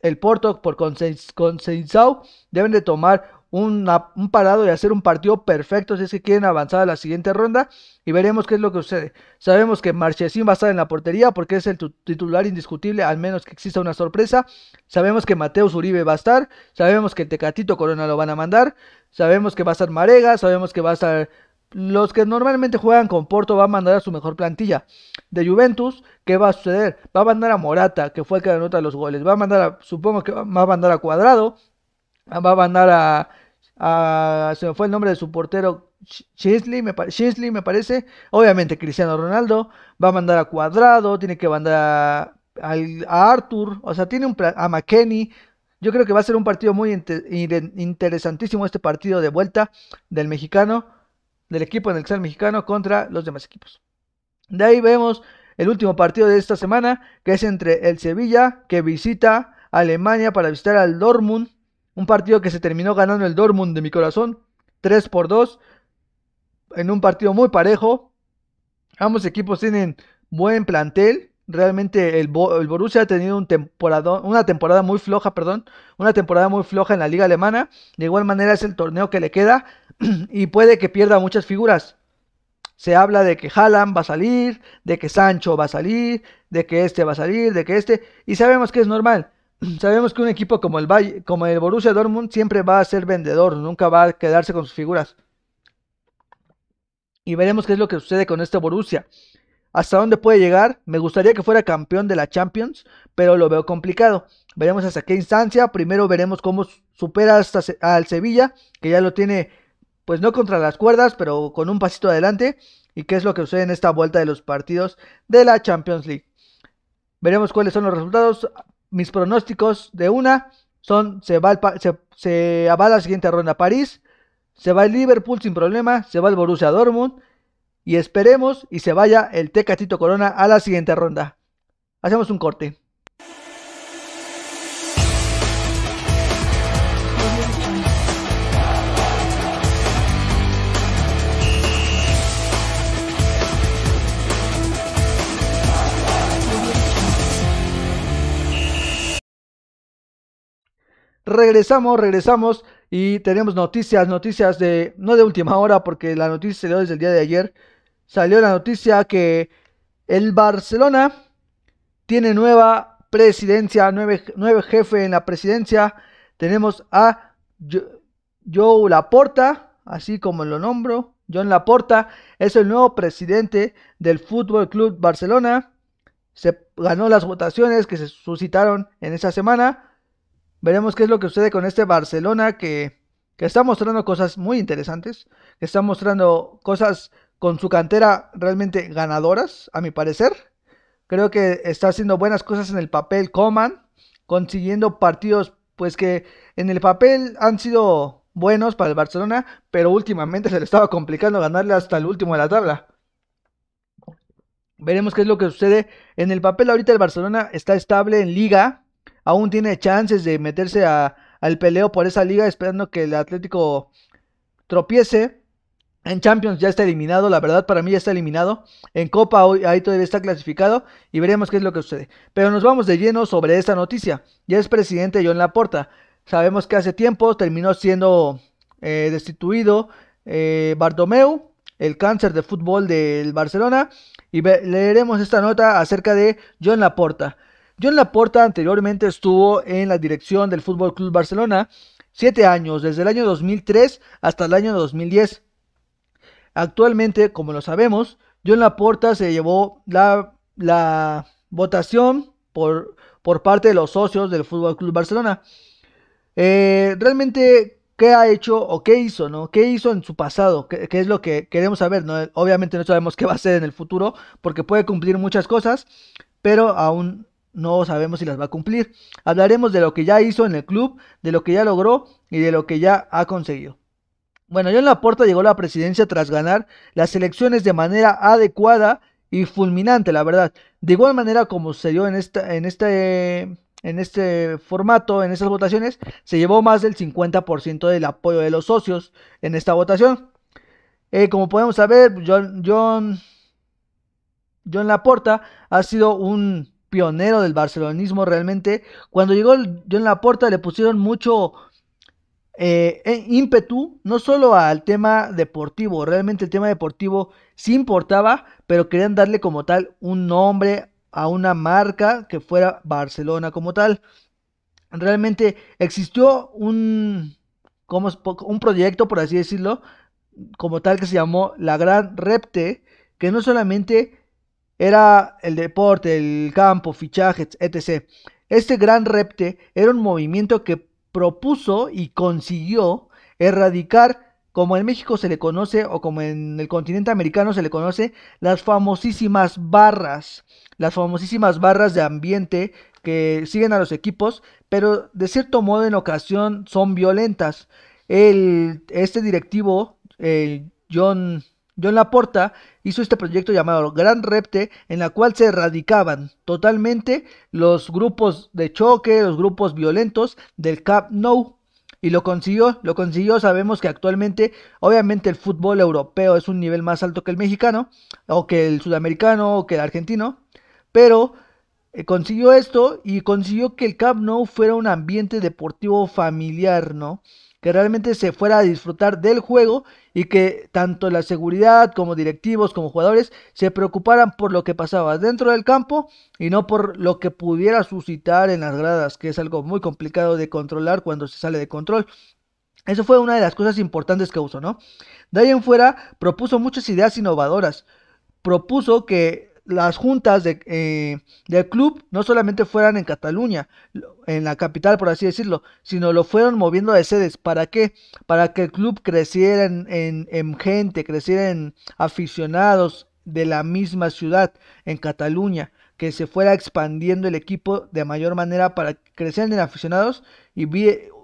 el Porto, por Conceição, deben de tomar un parado y hacer un partido perfecto si es que quieren avanzar a la siguiente ronda y veremos qué es lo que sucede. Sabemos que Marchesín va a estar en la portería porque es el titular indiscutible, al menos que exista una sorpresa. Sabemos que Mateus Uribe va a estar, sabemos que el Tecatito Corona lo van a mandar, sabemos que va a estar Marega, sabemos que va a estar los que normalmente juegan con Porto va a mandar a su mejor plantilla. De Juventus, ¿qué va a suceder? Va a mandar a Morata, que fue el que anota los goles. Va a mandar a, supongo que va a mandar a Cuadrado, va a mandar a, se me fue el nombre de su portero Shinsley me, parece. Obviamente Cristiano Ronaldo va a mandar a Cuadrado tiene que mandar a, Arthur o sea tiene un a McKenny. Yo creo que va a ser un partido muy interesantísimo este partido de vuelta del mexicano del equipo en el Excel mexicano contra los demás equipos. De ahí vemos el último partido de esta semana que es entre el Sevilla que visita Alemania para visitar al Dortmund un partido que se terminó ganando el Dortmund de mi corazón. 3 por 2. En un partido muy parejo. Ambos equipos tienen buen plantel. Realmente el, Borussia ha tenido un una temporada muy floja, perdón. Una temporada muy floja en la liga alemana. De igual manera es el torneo que le queda. y puede que pierda muchas figuras. Se habla de que Haaland va a salir, de que Sancho va a salir, de que este va a salir, de que este. Y sabemos que es normal sabemos que un equipo como el, como el Borussia Dortmund siempre va a ser vendedor, nunca va a quedarse con sus figuras. Y veremos qué es lo que sucede con este Borussia. ¿Hasta dónde puede llegar? Me gustaría que fuera campeón de la Champions, pero lo veo complicado. Veremos hasta qué instancia. Primero veremos cómo supera hasta al Sevilla, que ya lo tiene, pues no contra las cuerdas, pero con un pasito adelante. Y qué es lo que sucede en esta vuelta de los partidos de la Champions League. Veremos cuáles son los resultados mis pronósticos de una son, se va, se, va a la siguiente ronda París, se va el Liverpool sin problema, se va el Borussia Dortmund y esperemos y se vaya el Tecatito Corona a la siguiente ronda. Hacemos un corte. Regresamos, regresamos y tenemos noticias, noticias de, no de última hora, porque la noticia dio desde el día de ayer. Salió la noticia que el Barcelona tiene nueva presidencia, nueve, nueve jefe en la presidencia. Tenemos a Joe Laporta, así como lo nombro. John Laporta es el nuevo presidente del Fútbol Club Barcelona. Se ganó las votaciones que se suscitaron en esa semana Veremos qué es lo que sucede con este Barcelona que, está mostrando cosas muy interesantes, que está mostrando cosas con su cantera realmente ganadoras, a mi parecer. Creo que está haciendo buenas cosas en el papel Coman, consiguiendo partidos pues que en el papel han sido buenos para el Barcelona, pero últimamente se le estaba complicando ganarle hasta el último de la tabla. Veremos qué es lo que sucede. En el papel ahorita el Barcelona está estable en liga, aún tiene chances de meterse al peleo por esa liga, esperando que el Atlético tropiece. En Champions ya está eliminado, la verdad para mí ya está eliminado. En Copa hoy, ahí todavía está clasificado y veremos qué es lo que sucede. Pero nos vamos de lleno sobre esta noticia. Ya es presidente John Laporta. Sabemos que hace tiempo terminó siendo eh, destituido eh, Bartomeu, el cáncer de fútbol del Barcelona. Y leeremos esta nota acerca de John Laporta. John Laporta anteriormente estuvo en la dirección del Fútbol Club Barcelona siete años, desde el año 2003 hasta el año 2010. Actualmente, como lo sabemos, John Laporta se llevó la, la votación por, por, parte de los socios del Fútbol Club Barcelona. Eh, realmente, ¿qué ha hecho o qué hizo, no? ¿Qué hizo en su pasado? ¿Qué, ¿Qué, es lo que queremos saber? ¿no? Obviamente no sabemos qué va a hacer en el futuro, porque puede cumplir muchas cosas, pero aún no sabemos si las va a cumplir. Hablaremos de lo que ya hizo en el club, de lo que ya logró y de lo que ya ha conseguido. Bueno, John Laporta llegó a la presidencia tras ganar las elecciones de manera adecuada y fulminante, la verdad. De igual manera como se dio en, esta, en, este, en este formato, en estas votaciones, se llevó más del 50% del apoyo de los socios en esta votación. Eh, como podemos saber, John, John, John Laporta ha sido un pionero del barcelonismo realmente. Cuando llegó John Laporta le pusieron mucho eh, e, ímpetu, no solo al tema deportivo, realmente el tema deportivo sí importaba, pero querían darle como tal un nombre a una marca que fuera Barcelona como tal. Realmente existió un, como, un proyecto, por así decirlo, como tal que se llamó La Gran Repte, que no solamente era el deporte, el campo, fichajes, etc. Este gran repte era un movimiento que propuso y consiguió erradicar, como en México se le conoce, o como en el continente americano se le conoce, las famosísimas barras, las famosísimas barras de ambiente que siguen a los equipos, pero de cierto modo en ocasión son violentas. El, este directivo, John John Laporta hizo este proyecto llamado Gran Repte, en la cual se erradicaban totalmente los grupos de choque, los grupos violentos del Cap Nou. Y lo consiguió, lo consiguió. Sabemos que actualmente, obviamente, el fútbol europeo es un nivel más alto que el mexicano, o que el sudamericano, o que el argentino. Pero eh, consiguió esto y consiguió que el Camp Nou fuera un ambiente deportivo familiar, ¿no? Que realmente se fuera a disfrutar del juego y que tanto la seguridad como directivos como jugadores se preocuparan por lo que pasaba dentro del campo y no por lo que pudiera suscitar en las gradas, que es algo muy complicado de controlar cuando se sale de control. Eso fue una de las cosas importantes que usó, ¿no? De ahí en fuera propuso muchas ideas innovadoras. Propuso que las juntas de, eh, del club no solamente fueran en Cataluña, en la capital por así decirlo, sino lo fueron moviendo de sedes. ¿Para qué? Para que el club creciera en, en, gente, creciera en aficionados de la misma ciudad, en Cataluña, que se fuera expandiendo el equipo de mayor manera para crecer en aficionados y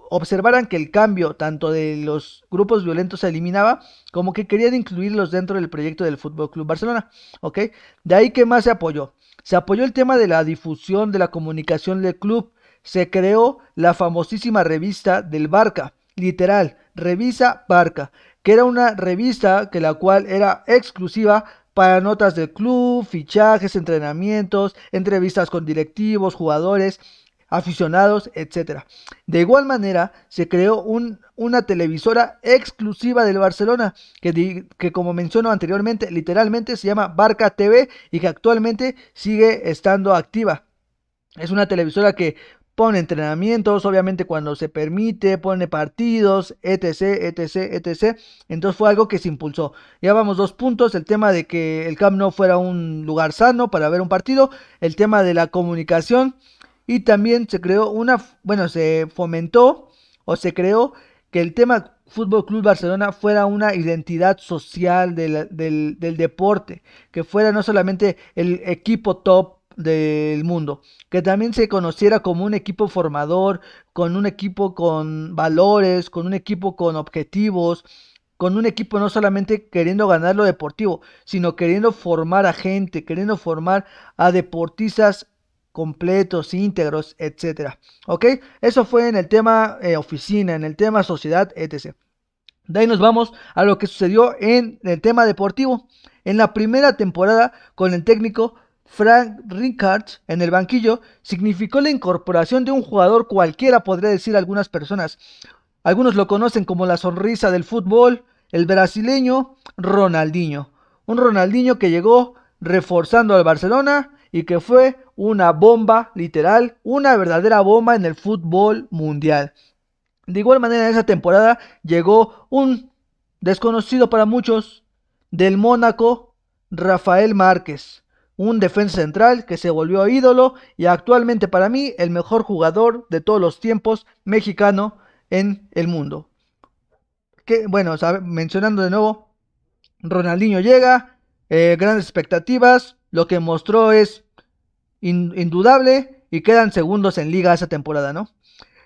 observaran que el cambio tanto de los grupos violentos se eliminaba, como que querían incluirlos dentro del proyecto del Fútbol Club Barcelona, ¿ok? De ahí que más se apoyó. Se apoyó el tema de la difusión de la comunicación del club. Se creó la famosísima revista del Barca, literal, revisa Barca, que era una revista que la cual era exclusiva para notas del club, fichajes, entrenamientos, entrevistas con directivos, jugadores, aficionados, etc. De igual manera, se creó una televisora exclusiva del Barcelona, que, que como menciono anteriormente, literalmente se llama Barca TV y que actualmente sigue estando activa. Es una televisora que pone entrenamientos, obviamente cuando se permite, pone partidos, etc, etc, etc. Entonces fue algo que se impulsó. Ya vamos dos puntos, el tema de que el Camp Nou fuera un lugar sano para ver un partido, el tema de la comunicación y también se creó una, bueno, se fomentó o se creó que el tema Fútbol Club Barcelona fuera una identidad social del, del deporte, que fuera no solamente el equipo top del mundo, que también se conociera como un equipo formador, con un equipo con valores, con un equipo con objetivos, con un equipo no solamente queriendo ganar lo deportivo, sino queriendo formar a gente, queriendo formar a deportistas completos, íntegros, etcétera. ¿Ok? Eso fue en el tema eh, oficina, en el tema sociedad, etc. De ahí nos vamos a lo que sucedió en el tema deportivo. En la primera temporada con el técnico Frank Rijkaard en el banquillo significó la incorporación de un jugador cualquiera, podría decir algunas personas. Algunos lo conocen como la sonrisa del fútbol, el brasileño Ronaldinho. Un Ronaldinho que llegó reforzando al Barcelona y que fue una bomba, literal, una verdadera bomba en el fútbol mundial. De igual manera, en esa temporada llegó un desconocido para muchos del Mónaco, Rafael Márquez un defensa central que se volvió ídolo y actualmente para mí el mejor jugador de todos los tiempos mexicano en el mundo. Que, bueno, mencionando de nuevo, Ronaldinho llega, eh, grandes expectativas, lo que mostró es indudable y quedan segundos en liga esa temporada, ¿no?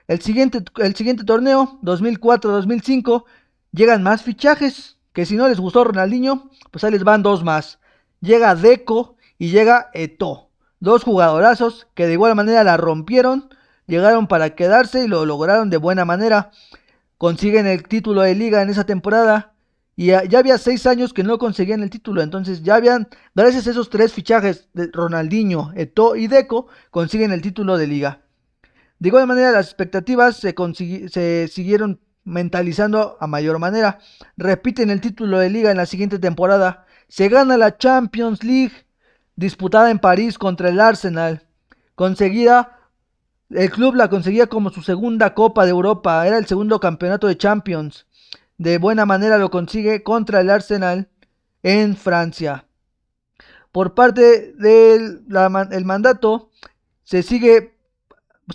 El siguiente, el siguiente torneo, 2004-2005, llegan más fichajes, que si no les gustó Ronaldinho, pues ahí les van dos más. Llega Deco, y llega Eto. Dos jugadorazos que de igual manera la rompieron, llegaron para quedarse y lo lograron de buena manera. Consiguen el título de liga en esa temporada. Y ya, había seis años que no conseguían el título. Entonces ya habían, gracias a esos tres fichajes de Ronaldinho, Eto y Deco, consiguen el título de liga. De igual manera las expectativas se, se siguieron mentalizando a mayor manera. Repiten el título de liga en la siguiente temporada. Se gana la Champions League disputada en París contra el Arsenal. Conseguida, el club la conseguía como su segunda Copa de Europa, era el segundo campeonato de Champions. De buena manera lo consigue contra el Arsenal en Francia. Por parte del el mandato, se sigue,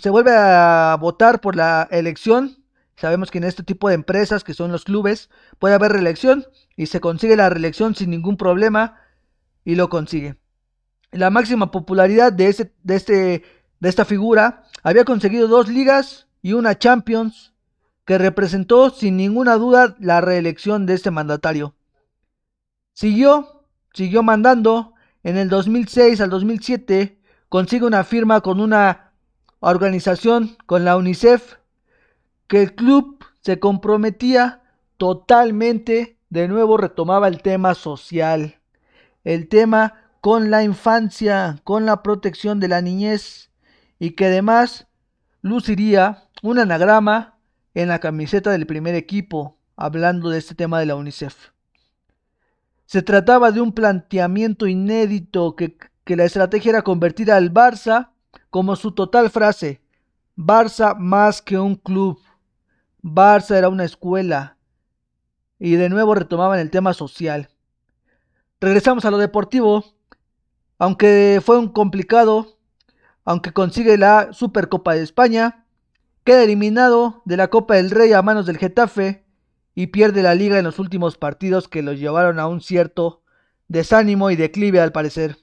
se vuelve a votar por la elección. Sabemos que en este tipo de empresas, que son los clubes, puede haber reelección y se consigue la reelección sin ningún problema y lo consigue la máxima popularidad de, este, de, este, de esta figura, había conseguido dos ligas y una Champions, que representó sin ninguna duda la reelección de este mandatario. Siguió, siguió mandando, en el 2006 al 2007 consigue una firma con una organización, con la UNICEF, que el club se comprometía totalmente, de nuevo retomaba el tema social, el tema con la infancia, con la protección de la niñez y que además luciría un anagrama en la camiseta del primer equipo, hablando de este tema de la UNICEF. Se trataba de un planteamiento inédito que, que la estrategia era convertir al Barça como su total frase, Barça más que un club, Barça era una escuela, y de nuevo retomaban el tema social. Regresamos a lo deportivo. Aunque fue un complicado, aunque consigue la Supercopa de España, queda eliminado de la Copa del Rey a manos del Getafe y pierde la liga en los últimos partidos que los llevaron a un cierto desánimo y declive al parecer.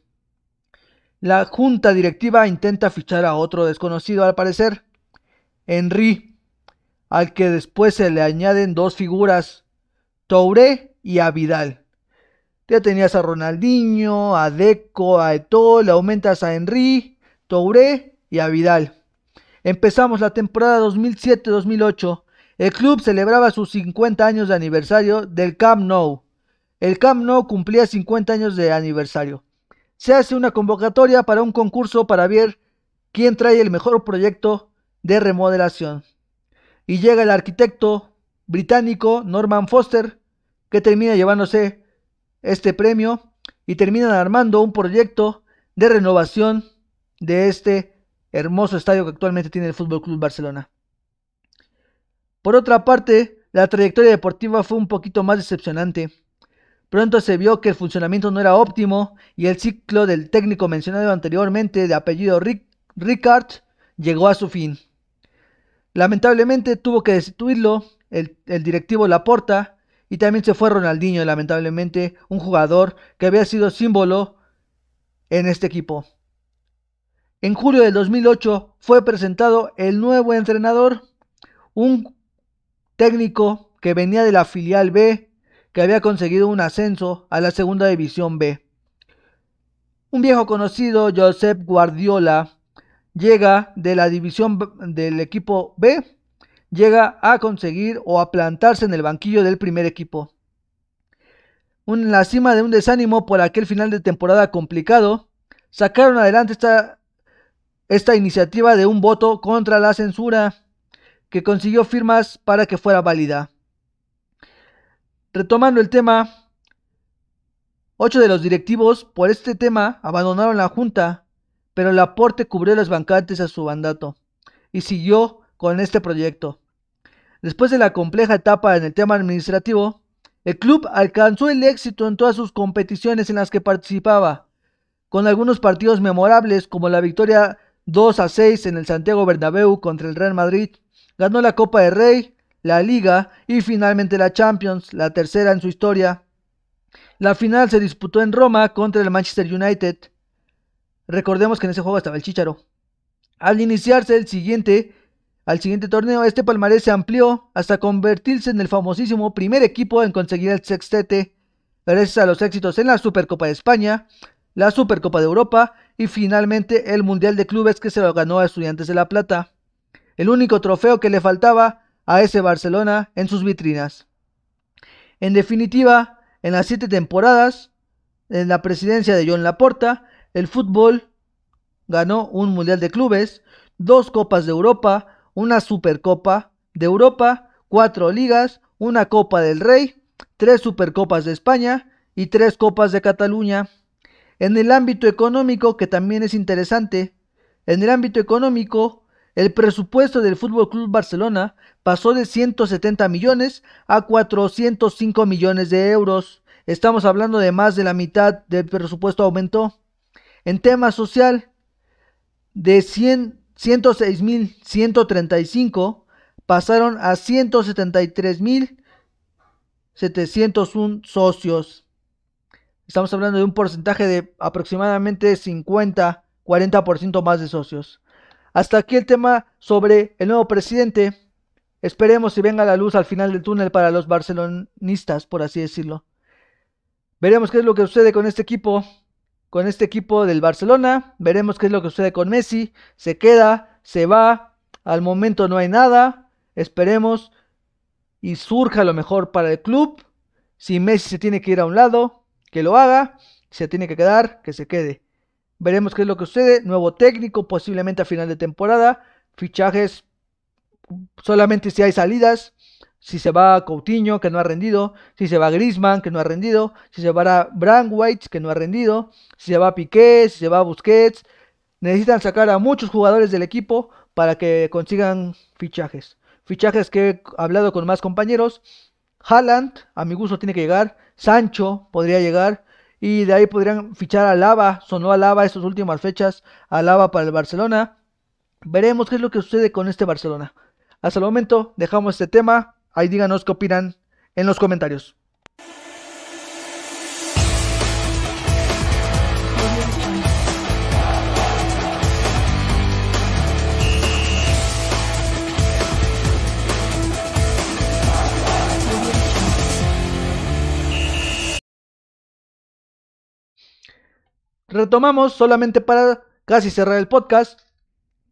La junta directiva intenta fichar a otro desconocido al parecer, Henry, al que después se le añaden dos figuras, Touré y a. Ya tenías a Ronaldinho, a Deco, a Eto'o, le aumentas a Henry, Touré y a Vidal. Empezamos la temporada 2007-2008. El club celebraba sus 50 años de aniversario del Camp Nou. El Camp Nou cumplía 50 años de aniversario. Se hace una convocatoria para un concurso para ver quién trae el mejor proyecto de remodelación. Y llega el arquitecto británico Norman Foster, que termina llevándose este premio y terminan armando un proyecto de renovación de este hermoso estadio que actualmente tiene el Fútbol Club Barcelona. Por otra parte, la trayectoria deportiva fue un poquito más decepcionante. Pronto se vio que el funcionamiento no era óptimo y el ciclo del técnico mencionado anteriormente de apellido Rick, llegó a su fin. Lamentablemente tuvo que destituirlo el, el directivo Laporta y también se fue Ronaldinho, lamentablemente, un jugador que había sido símbolo en este equipo. En julio del 2008 fue presentado el nuevo entrenador, un técnico que venía de la filial B, que había conseguido un ascenso a la segunda división B. Un viejo conocido, Josep Guardiola, llega de la división del equipo B, llega a conseguir o a plantarse en el banquillo del primer equipo. En la cima de un desánimo por aquel final de temporada complicado, sacaron adelante esta esta iniciativa de un voto contra la censura que consiguió firmas para que fuera válida. Retomando el tema, ocho de los directivos por este tema abandonaron la Junta, pero el aporte cubrió las vacantes a su mandato y siguió con este proyecto. Después de la compleja etapa en el tema administrativo, el club alcanzó el éxito en todas sus competiciones en las que participaba, con algunos partidos memorables como la victoria 2 a 6 en el Santiago Bernabéu contra el Real Madrid. Ganó la Copa de Rey, la Liga y finalmente la Champions, la tercera en su historia. La final se disputó en Roma contra el Manchester United. Recordemos que en ese juego estaba el Chicharo. Al iniciarse el siguiente, al siguiente torneo, este palmarés se amplió hasta convertirse en el famosísimo primer equipo en conseguir el sextete, gracias a los éxitos en la Supercopa de España, la Supercopa de Europa y finalmente el Mundial de Clubes que se lo ganó a Estudiantes de La Plata. El único trofeo que le faltaba a ese Barcelona en sus vitrinas. En definitiva, en las siete temporadas, en la presidencia de John Laporta, el fútbol ganó un Mundial de Clubes, dos Copas de Europa, una Supercopa de Europa, cuatro ligas, una Copa del Rey, tres Supercopas de España y tres Copas de Cataluña. En el ámbito económico, que también es interesante, en el ámbito económico, el presupuesto del Fútbol Club Barcelona pasó de 170 millones a 405 millones de euros. Estamos hablando de más de la mitad del presupuesto aumentó. En tema social, de 106.135 pasaron a 173.701 socios. Estamos hablando de un porcentaje de aproximadamente 50-40% más de socios. Hasta aquí el tema sobre el nuevo presidente. Esperemos si venga la luz al final del túnel para los barcelonistas, por así decirlo. Veremos qué es lo que sucede con este equipo, con este equipo del Barcelona. Veremos qué es lo que sucede con Messi. Se queda, se va. Al momento no hay nada. Esperemos y surja lo mejor para el club. Si Messi se tiene que ir a un lado, que lo haga, se tiene que quedar, que se quede. Veremos qué es lo que sucede. Nuevo técnico, posiblemente a final de temporada. Fichajes solamente si hay salidas. Si se va Coutinho, que no ha rendido. Si se va Grisman, que no ha rendido. Si se va White, que no ha rendido. Si se va Piqué, si se va Busquets. Necesitan sacar a muchos jugadores del equipo para que consigan fichajes. Fichajes que he hablado con más compañeros. Haaland, a mi gusto, tiene que llegar. Sancho podría llegar. Y de ahí podrían fichar a Lava. Sonó a Lava estas últimas fechas. A Lava para el Barcelona. Veremos qué es lo que sucede con este Barcelona. Hasta el momento dejamos este tema. Ahí díganos qué opinan en los comentarios. Retomamos solamente para casi cerrar el podcast.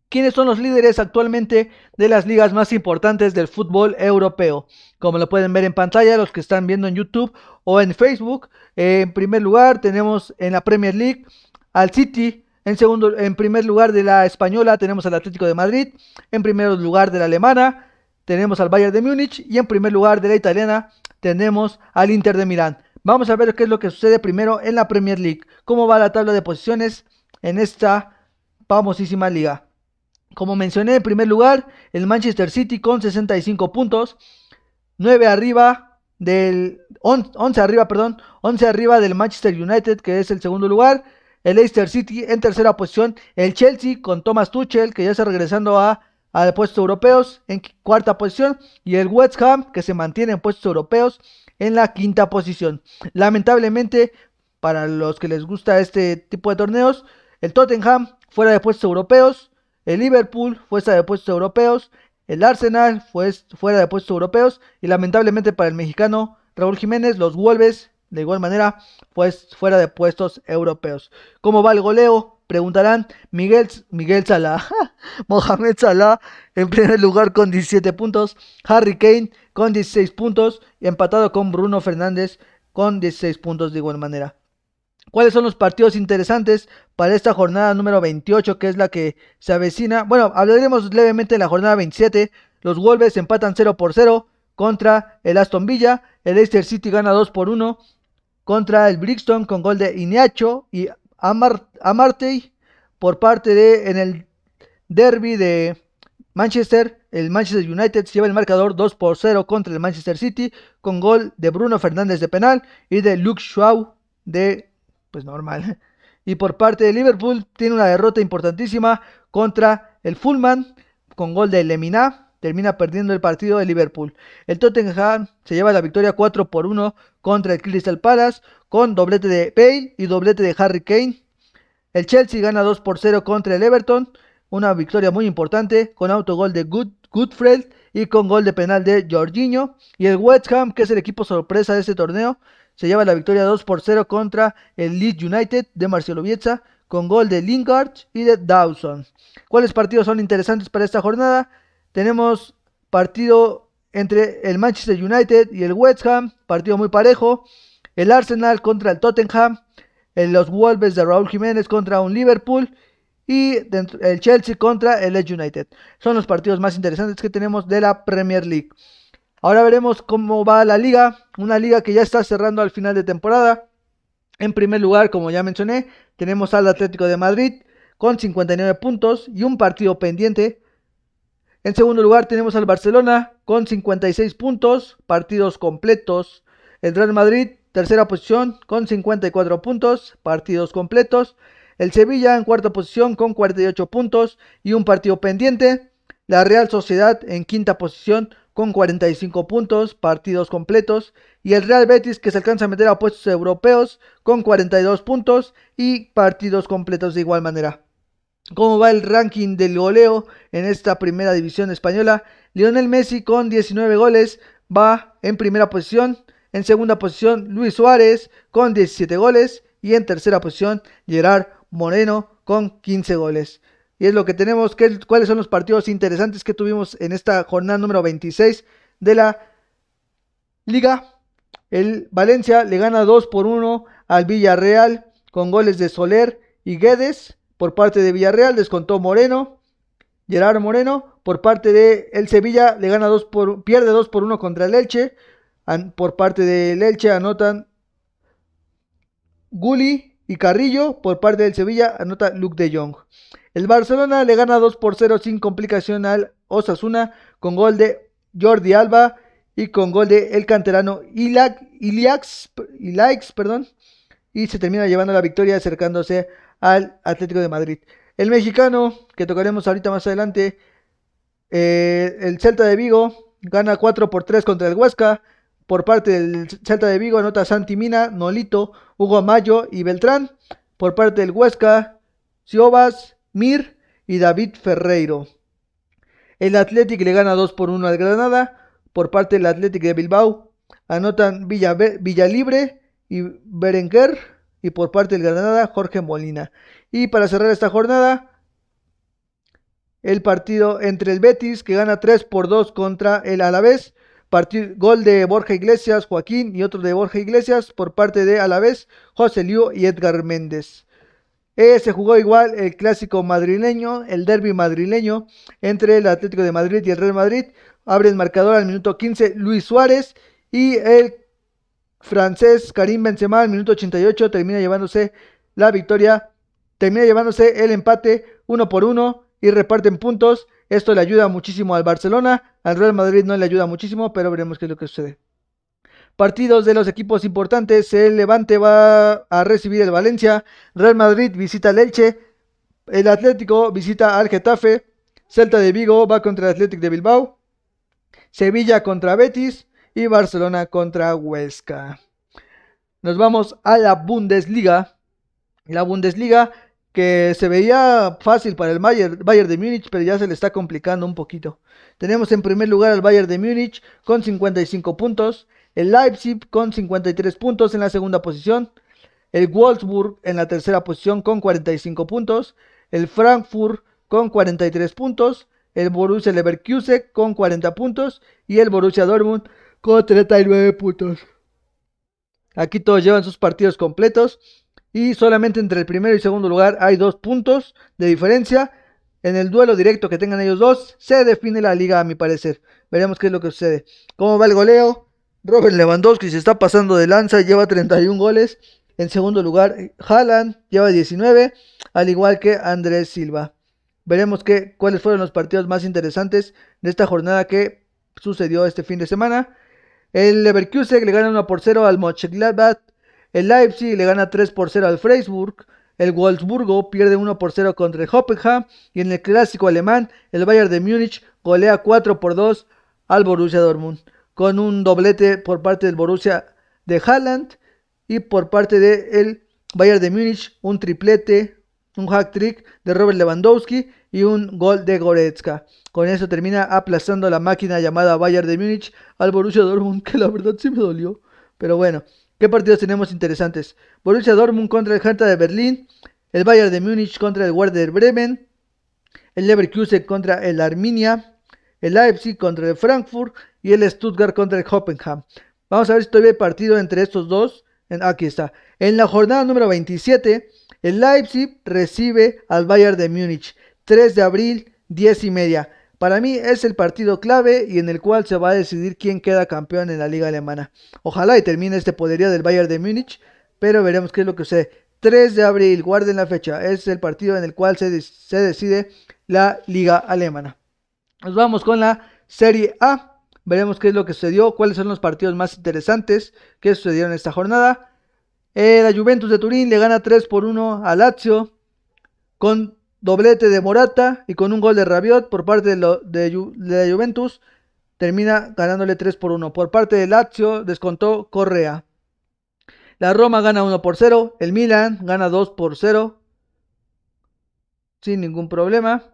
¿Quiénes son los líderes actualmente de las ligas más importantes del fútbol europeo? Como lo pueden ver en pantalla, los que están viendo en YouTube o en Facebook. en primer lugar, tenemos en la Premier League al City. En, segundo, en primer lugar de la española tenemos al Atlético de Madrid. En primer lugar de la alemana tenemos al Bayern de Múnich. Y en primer lugar de la italiana tenemos al Inter de Milán. Vamos a ver qué es lo que sucede primero en la Premier League. Cómo va la tabla de posiciones en esta famosísima liga. Como mencioné, en primer lugar, el Manchester City con 65 puntos. 9 arriba del 11 arriba, perdón, 11 arriba del Manchester United, que es el segundo lugar. El Leicester City en tercera posición. El Chelsea con Thomas Tuchel, que ya está regresando a al puesto europeos en cuarta posición y el West Ham que se mantiene en puestos europeos en la quinta posición. Lamentablemente, para los que les gusta este tipo de torneos, el Tottenham fuera de puestos europeos, el Liverpool fuera de puestos europeos, el Arsenal fue fuera de puestos europeos y lamentablemente para el mexicano Raúl Jiménez, los Wolves de igual manera pues fuera de puestos europeos. ¿Cómo va el goleo? Preguntarán, Miguel, Miguel Salah, Mohamed Salah en primer lugar con 17 puntos, Harry Kane con 16 puntos y empatado con Bruno Fernández con 16 puntos de igual manera. ¿Cuáles son los partidos interesantes para esta jornada número 28 que es la que se avecina? Bueno, hablaremos levemente de la jornada 27. Los Wolves empatan 0 por 0 contra el Aston Villa. El Leicester City gana 2 por 1 contra el Brixton con gol de Ineacho y Amartey por parte de en el derby de Manchester. El Manchester United lleva el marcador 2 por 0 contra el Manchester City con gol de Bruno Fernández de penal y de Luke Shaw de pues normal. Y por parte de Liverpool tiene una derrota importantísima contra el Fulham con gol de Lemina. Termina perdiendo el partido de Liverpool. El Tottenham se lleva la victoria 4 por 1 contra el Crystal Palace con doblete de Bale y doblete de Harry Kane. El Chelsea gana 2 por 0 contra el Everton, una victoria muy importante con autogol de Good, y con gol de penal de Jorginho. Y el West Ham, que es el equipo sorpresa de este torneo, se lleva la victoria 2 por 0 contra el Leeds United de Marcelo Bielsa con gol de Lingard y de Dawson. ¿Cuáles partidos son interesantes para esta jornada? Tenemos partido entre el Manchester United y el West Ham, partido muy parejo. El Arsenal contra el Tottenham, los Wolves de Raúl Jiménez contra un Liverpool y el Chelsea contra el Edge United. Son los partidos más interesantes que tenemos de la Premier League. Ahora veremos cómo va la liga, una liga que ya está cerrando al final de temporada. En primer lugar, como ya mencioné, tenemos al Atlético de Madrid con 59 puntos y un partido pendiente. En segundo lugar tenemos al Barcelona con 56 puntos, partidos completos. El Real Madrid tercera posición con 54 puntos, partidos completos. El Sevilla en cuarta posición con 48 puntos y un partido pendiente. La Real Sociedad en quinta posición con 45 puntos, partidos completos. Y el Real Betis que se alcanza a meter a puestos europeos con 42 puntos y partidos completos de igual manera. ¿Cómo va el ranking del goleo en esta primera división española? Lionel Messi con 19 goles va en primera posición. En segunda posición, Luis Suárez con 17 goles. Y en tercera posición, Gerard Moreno con 15 goles. Y es lo que tenemos. ¿Cuáles son los partidos interesantes que tuvimos en esta jornada número 26 de la Liga? El Valencia le gana 2 por 1 al Villarreal con goles de Soler y Guedes. Por parte de Villarreal descontó Moreno, Gerard Moreno. Por parte de el Sevilla le gana 2 por pierde 2 por 1 contra el Elche por parte del Elche anotan Gulli y Carrillo. Por parte del Sevilla anota Luke de Jong. El Barcelona le gana 2 por 0 sin complicación al Osasuna con gol de Jordi Alba y con gol de el canterano Iliax, perdón, y se termina llevando la victoria acercándose al Atlético de Madrid. El mexicano, que tocaremos ahorita más adelante, eh, el Celta de Vigo gana 4 por 3 contra el Huesca. Por parte del Celta de Vigo anota Santi Mina, Nolito, Hugo Mayo y Beltrán. Por parte del Huesca, Ciobas, Mir y David Ferreiro. El Athletic le gana 2 por 1 al Granada. Por parte del Athletic de Bilbao anotan Villa, Libre y Berenguer. Y por parte del Granada Jorge Molina. Y para cerrar esta jornada, el partido entre el Betis que gana 3 por 2 contra el Alavés. gol de Borja Iglesias, Joaquín y otro de Borja Iglesias por parte de Alavés, José Liu y Edgar Méndez. Se jugó igual el clásico madrileño, el derby madrileño entre el Atlético de Madrid y el Real Madrid. Abre el marcador al minuto 15 Luis Suárez y el francés Karim Benzema al minuto 88 termina llevándose la victoria, termina llevándose el empate uno por uno y reparten puntos. Esto le ayuda muchísimo al Barcelona, al Real Madrid no le ayuda muchísimo, pero veremos qué es lo que sucede. Partidos de los equipos importantes, el Levante va a recibir el Valencia, Real Madrid visita el Elche, el Atlético visita al Getafe, Celta de Vigo va contra el Atlético de Bilbao, Sevilla contra Betis y Barcelona contra Huesca. Nos vamos a la Bundesliga. La Bundesliga que se veía fácil para el Bayern, de Múnich, pero ya se le está complicando un poquito. Tenemos en primer lugar al Bayern de Múnich con 55 puntos, el Leipzig con 53 puntos en la segunda posición, el Wolfsburg en la tercera posición con 45 puntos, el Frankfurt con 43 puntos, el Borussia Leverkusen con 40 puntos y el Borussia Dortmund con 39 puntos. Aquí todos llevan sus partidos completos y solamente entre el primero y segundo lugar hay dos puntos de diferencia. En el duelo directo que tengan ellos dos, se define la liga, a mi parecer. Veremos qué es lo que sucede. ¿Cómo va el goleo? Robert Lewandowski se está pasando de lanza, lleva 31 goles. En segundo lugar, Haaland lleva 19, al igual que Andrés Silva. Veremos qué, cuáles fueron los partidos más interesantes de esta jornada que sucedió este fin de semana. El Leverkusen le gana 1 por 0 al Mönchengladbach. El Leipzig le gana 3 por 0 al Freiburg. El Wolfsburgo pierde 1 por 0 contra el Hoppenheim. Y en el clásico alemán, el Bayern de Múnich golea 4 por 2 al Borussia Dortmund. Con un doblete por parte del Borussia de Haaland. Y por parte del Bayern de Múnich, un triplete, un hack trick de Robert Lewandowski y un gol de Goretzka. Con eso termina aplazando la máquina llamada Bayern de Múnich al Borussia Dortmund, que la verdad sí me dolió. Pero bueno, ¿Qué partidos tenemos interesantes? Borussia Dortmund contra el Hertha de Berlín, el Bayern de Múnich contra el Werder Bremen, el Leverkusen contra el Arminia, el Leipzig contra el Frankfurt y el Stuttgart contra el Hoppenheim. Vamos a ver si todavía hay partido entre estos dos. aquí está. En la jornada número 27, el Leipzig recibe al Bayern de Múnich. 3 de abril, 10 y media. Para mí es el partido clave y en el cual se va a decidir quién queda campeón en la liga alemana. Ojalá y termine este poderío del Bayern de Múnich, pero veremos qué es lo que sucede. 3 de abril, guarden la fecha, es el partido en el cual se, se decide la liga alemana. Nos vamos con la Serie A. Veremos qué es lo que sucedió, cuáles son los partidos más interesantes que sucedieron esta jornada. Eh, la Juventus de Turín le gana 3 por 1 a Lazio con doblete de Morata y con un gol de Rabiot por parte de, la Juventus termina ganándole 3 por 1. Por parte de Lazio descontó Correa. La Roma gana 1 por 0. El Milan gana 2 por 0. Sin ningún problema.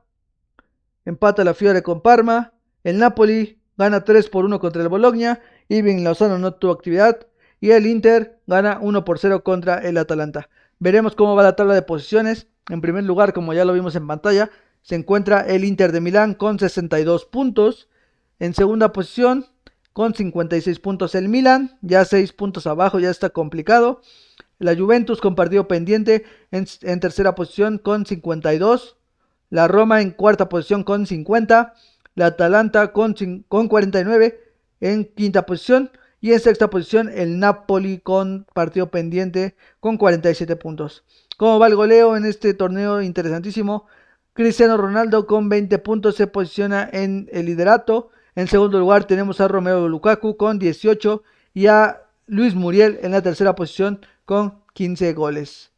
Empata la Fiore con Parma. El Napoli gana 3 por 1 contra el Bologna. Ibn Lozano no tuvo actividad. Y el Inter gana 1 por 0 contra el Atalanta. Veremos cómo va la tabla de posiciones. En primer lugar, como ya lo vimos en pantalla, se encuentra el Inter de Milán con 62 puntos. En segunda posición, con 56 puntos el Milán, ya 6 puntos abajo, ya está complicado. La Juventus con partido pendiente en, tercera posición con 52. La Roma en cuarta posición con 50. La Atalanta con, con 49 en quinta posición. Y en sexta posición el Napoli con partido pendiente con 47 puntos. ¿Cómo va el goleo en este torneo interesantísimo? Cristiano Ronaldo con 20 puntos se posiciona en el liderato. En segundo lugar tenemos a Romeo Lukaku con 18 y a Luis Muriel en la tercera posición con 15 goles.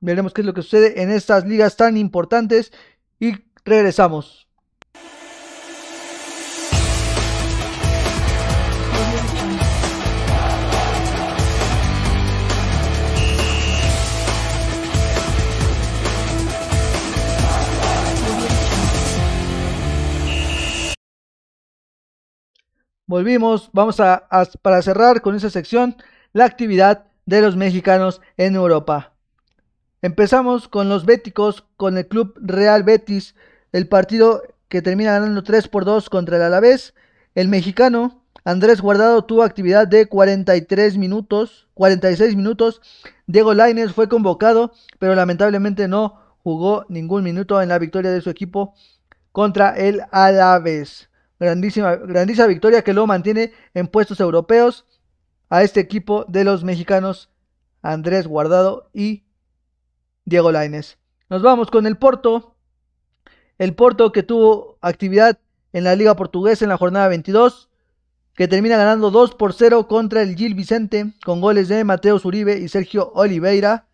Veremos qué es lo que sucede en estas ligas tan importantes y regresamos. Volvimos. Vamos a, para cerrar con esa sección la actividad de los mexicanos en Europa. Empezamos con los béticos, con el club Real Betis, el partido que termina ganando 3 por 2 contra el Alavés. El mexicano Andrés Guardado tuvo actividad de 43 minutos, 46 minutos. Diego Laines fue convocado, pero lamentablemente no jugó ningún minuto en la victoria de su equipo contra el Alavés. Grandísima, grandísima victoria que lo mantiene en puestos europeos a este equipo de los mexicanos Andrés Guardado y Diego Laines. Nos vamos con el Porto. El Porto que tuvo actividad en la Liga Portuguesa en la jornada 22, que termina ganando 2 por 0 contra el Gil Vicente con goles de Mateo Zuribe y Sergio Oliveira.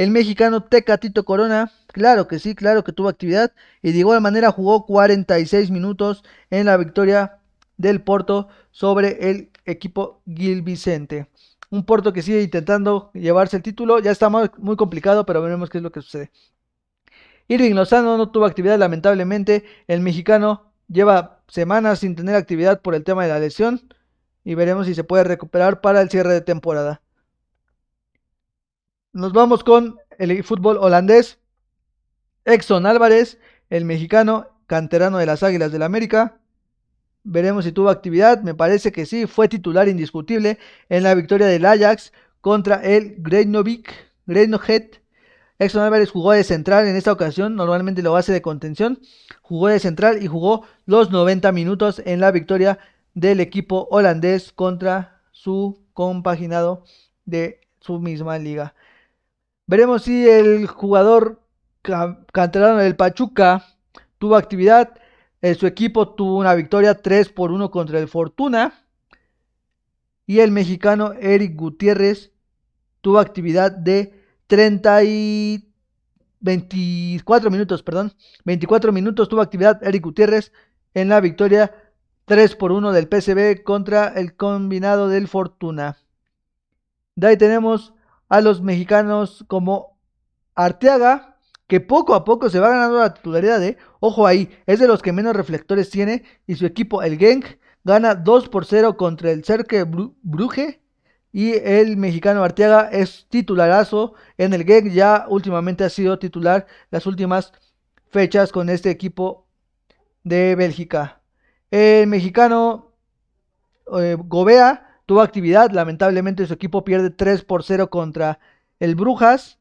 El mexicano Tecatito Corona, claro que sí, claro que tuvo actividad y de igual manera jugó 46 minutos en la victoria del Porto sobre el equipo Gil Vicente. Un Porto que sigue intentando llevarse el título, ya está muy complicado, pero veremos qué es lo que sucede. Irving Lozano no tuvo actividad lamentablemente, el mexicano lleva semanas sin tener actividad por el tema de la lesión y veremos si se puede recuperar para el cierre de temporada. Nos vamos con el fútbol holandés. Exxon Álvarez, el mexicano canterano de las Águilas del la América. Veremos si tuvo actividad. Me parece que sí. Fue titular indiscutible en la victoria del Ajax contra el Greinovic. Greinohet. Exxon Álvarez jugó de central en esta ocasión. Normalmente lo hace de contención. Jugó de central y jugó los 90 minutos en la victoria del equipo holandés contra su compaginado de su misma liga. Veremos si el jugador canterano del Pachuca tuvo actividad. Eh, su equipo tuvo una victoria 3 por 1 contra el Fortuna. Y el mexicano Eric Gutiérrez tuvo actividad de 30 y 24 minutos, perdón. 24 minutos tuvo actividad Eric Gutiérrez en la victoria 3 por 1 del PCB contra el combinado del Fortuna. De ahí tenemos a los mexicanos como Arteaga, que poco a poco se va ganando la titularidad de, ojo ahí, es de los que menos reflectores tiene y su equipo, el Genk, gana 2 por 0 contra el Cerque Bruje y el mexicano Arteaga es titularazo en el Genk, ya últimamente ha sido titular las últimas fechas con este equipo de Bélgica. El mexicano eh, Gobea tuvo actividad. Lamentablemente su equipo pierde 3 por 0 contra el Brujas.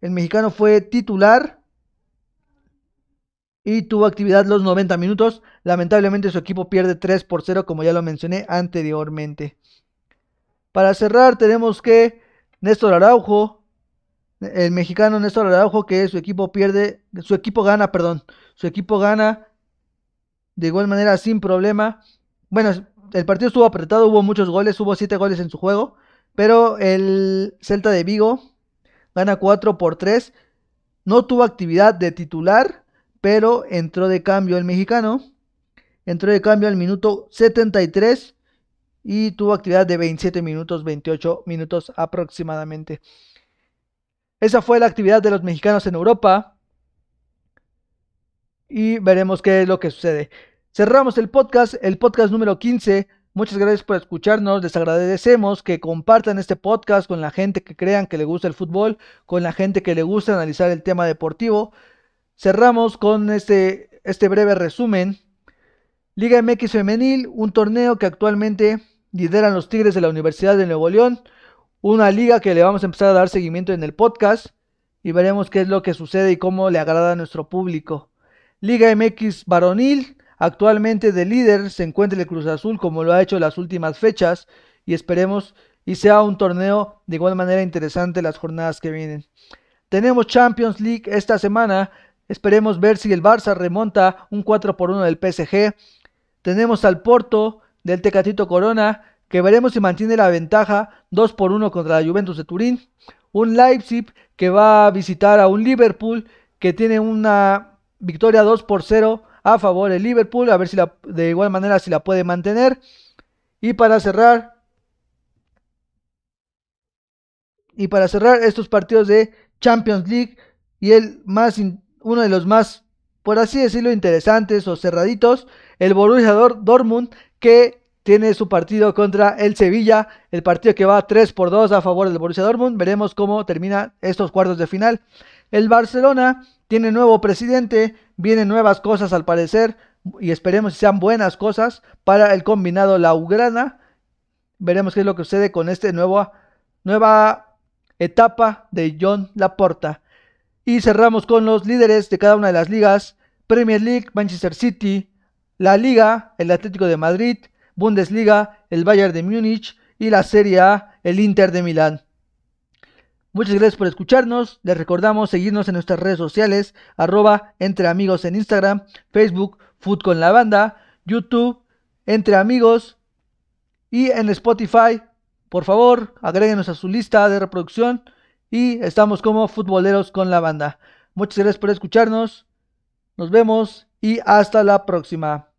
El mexicano fue titular y tuvo actividad los 90 minutos. Lamentablemente su equipo pierde 3 por 0 como ya lo mencioné anteriormente. Para cerrar tenemos que Néstor Araujo, el mexicano Néstor Araujo que su equipo pierde, su equipo gana, perdón, su equipo gana de igual manera sin problema. Bueno, el partido estuvo apretado, hubo muchos goles, hubo 7 goles en su juego, pero el Celta de Vigo gana 4 por 3. No tuvo actividad de titular, pero entró de cambio el mexicano. Entró de cambio al minuto 73 y tuvo actividad de 27 minutos, 28 minutos aproximadamente. Esa fue la actividad de los mexicanos en Europa. Y veremos qué es lo que sucede. Cerramos el podcast, el podcast número 15. Muchas gracias por escucharnos. Les agradecemos que compartan este podcast con la gente que crean que le gusta el fútbol, con la gente que le gusta analizar el tema deportivo. Cerramos con este, este breve resumen. Liga MX Femenil, un torneo que actualmente lideran los Tigres de la Universidad de Nuevo León. Una liga que le vamos a empezar a dar seguimiento en el podcast y veremos qué es lo que sucede y cómo le agrada a nuestro público. Liga MX Varonil, Actualmente de líder se encuentra el Cruz Azul como lo ha hecho las últimas fechas y esperemos y sea un torneo de igual manera interesante las jornadas que vienen. Tenemos Champions League esta semana, esperemos ver si el Barça remonta un 4 por 1 del PSG. Tenemos al Porto del Tecatito Corona que veremos si mantiene la ventaja 2 por 1 contra la Juventus de Turín. Un Leipzig que va a visitar a un Liverpool que tiene una victoria 2 por 0 a favor el Liverpool, a ver si la, de igual manera si la puede mantener. Y para cerrar, y para cerrar estos partidos de Champions League y el más uno de los más por así decirlo, interesantes o cerraditos. El Borussia Dortmund que tiene su partido contra el Sevilla, el partido que va 3 por 2 a favor del Borussia Dortmund. Veremos cómo termina estos cuartos de final. El Barcelona tiene nuevo presidente, vienen nuevas cosas al parecer y esperemos que sean buenas cosas para el combinado Laugrana. Veremos qué es lo que sucede con esta nueva etapa de John Laporta. Y cerramos con los líderes de cada una de las ligas. Premier League, Manchester City, la Liga, el Atlético de Madrid, Bundesliga, el Bayern de Múnich y la Serie A, el Inter de Milán. Muchas gracias por escucharnos. Les recordamos seguirnos en nuestras redes sociales, arroba entre amigos en Instagram, Facebook, Food con la banda, YouTube, entre amigos y en Spotify. Por favor, agréguenos a su lista de reproducción y estamos como futboleros con la banda. Muchas gracias por escucharnos. Nos vemos y hasta la próxima.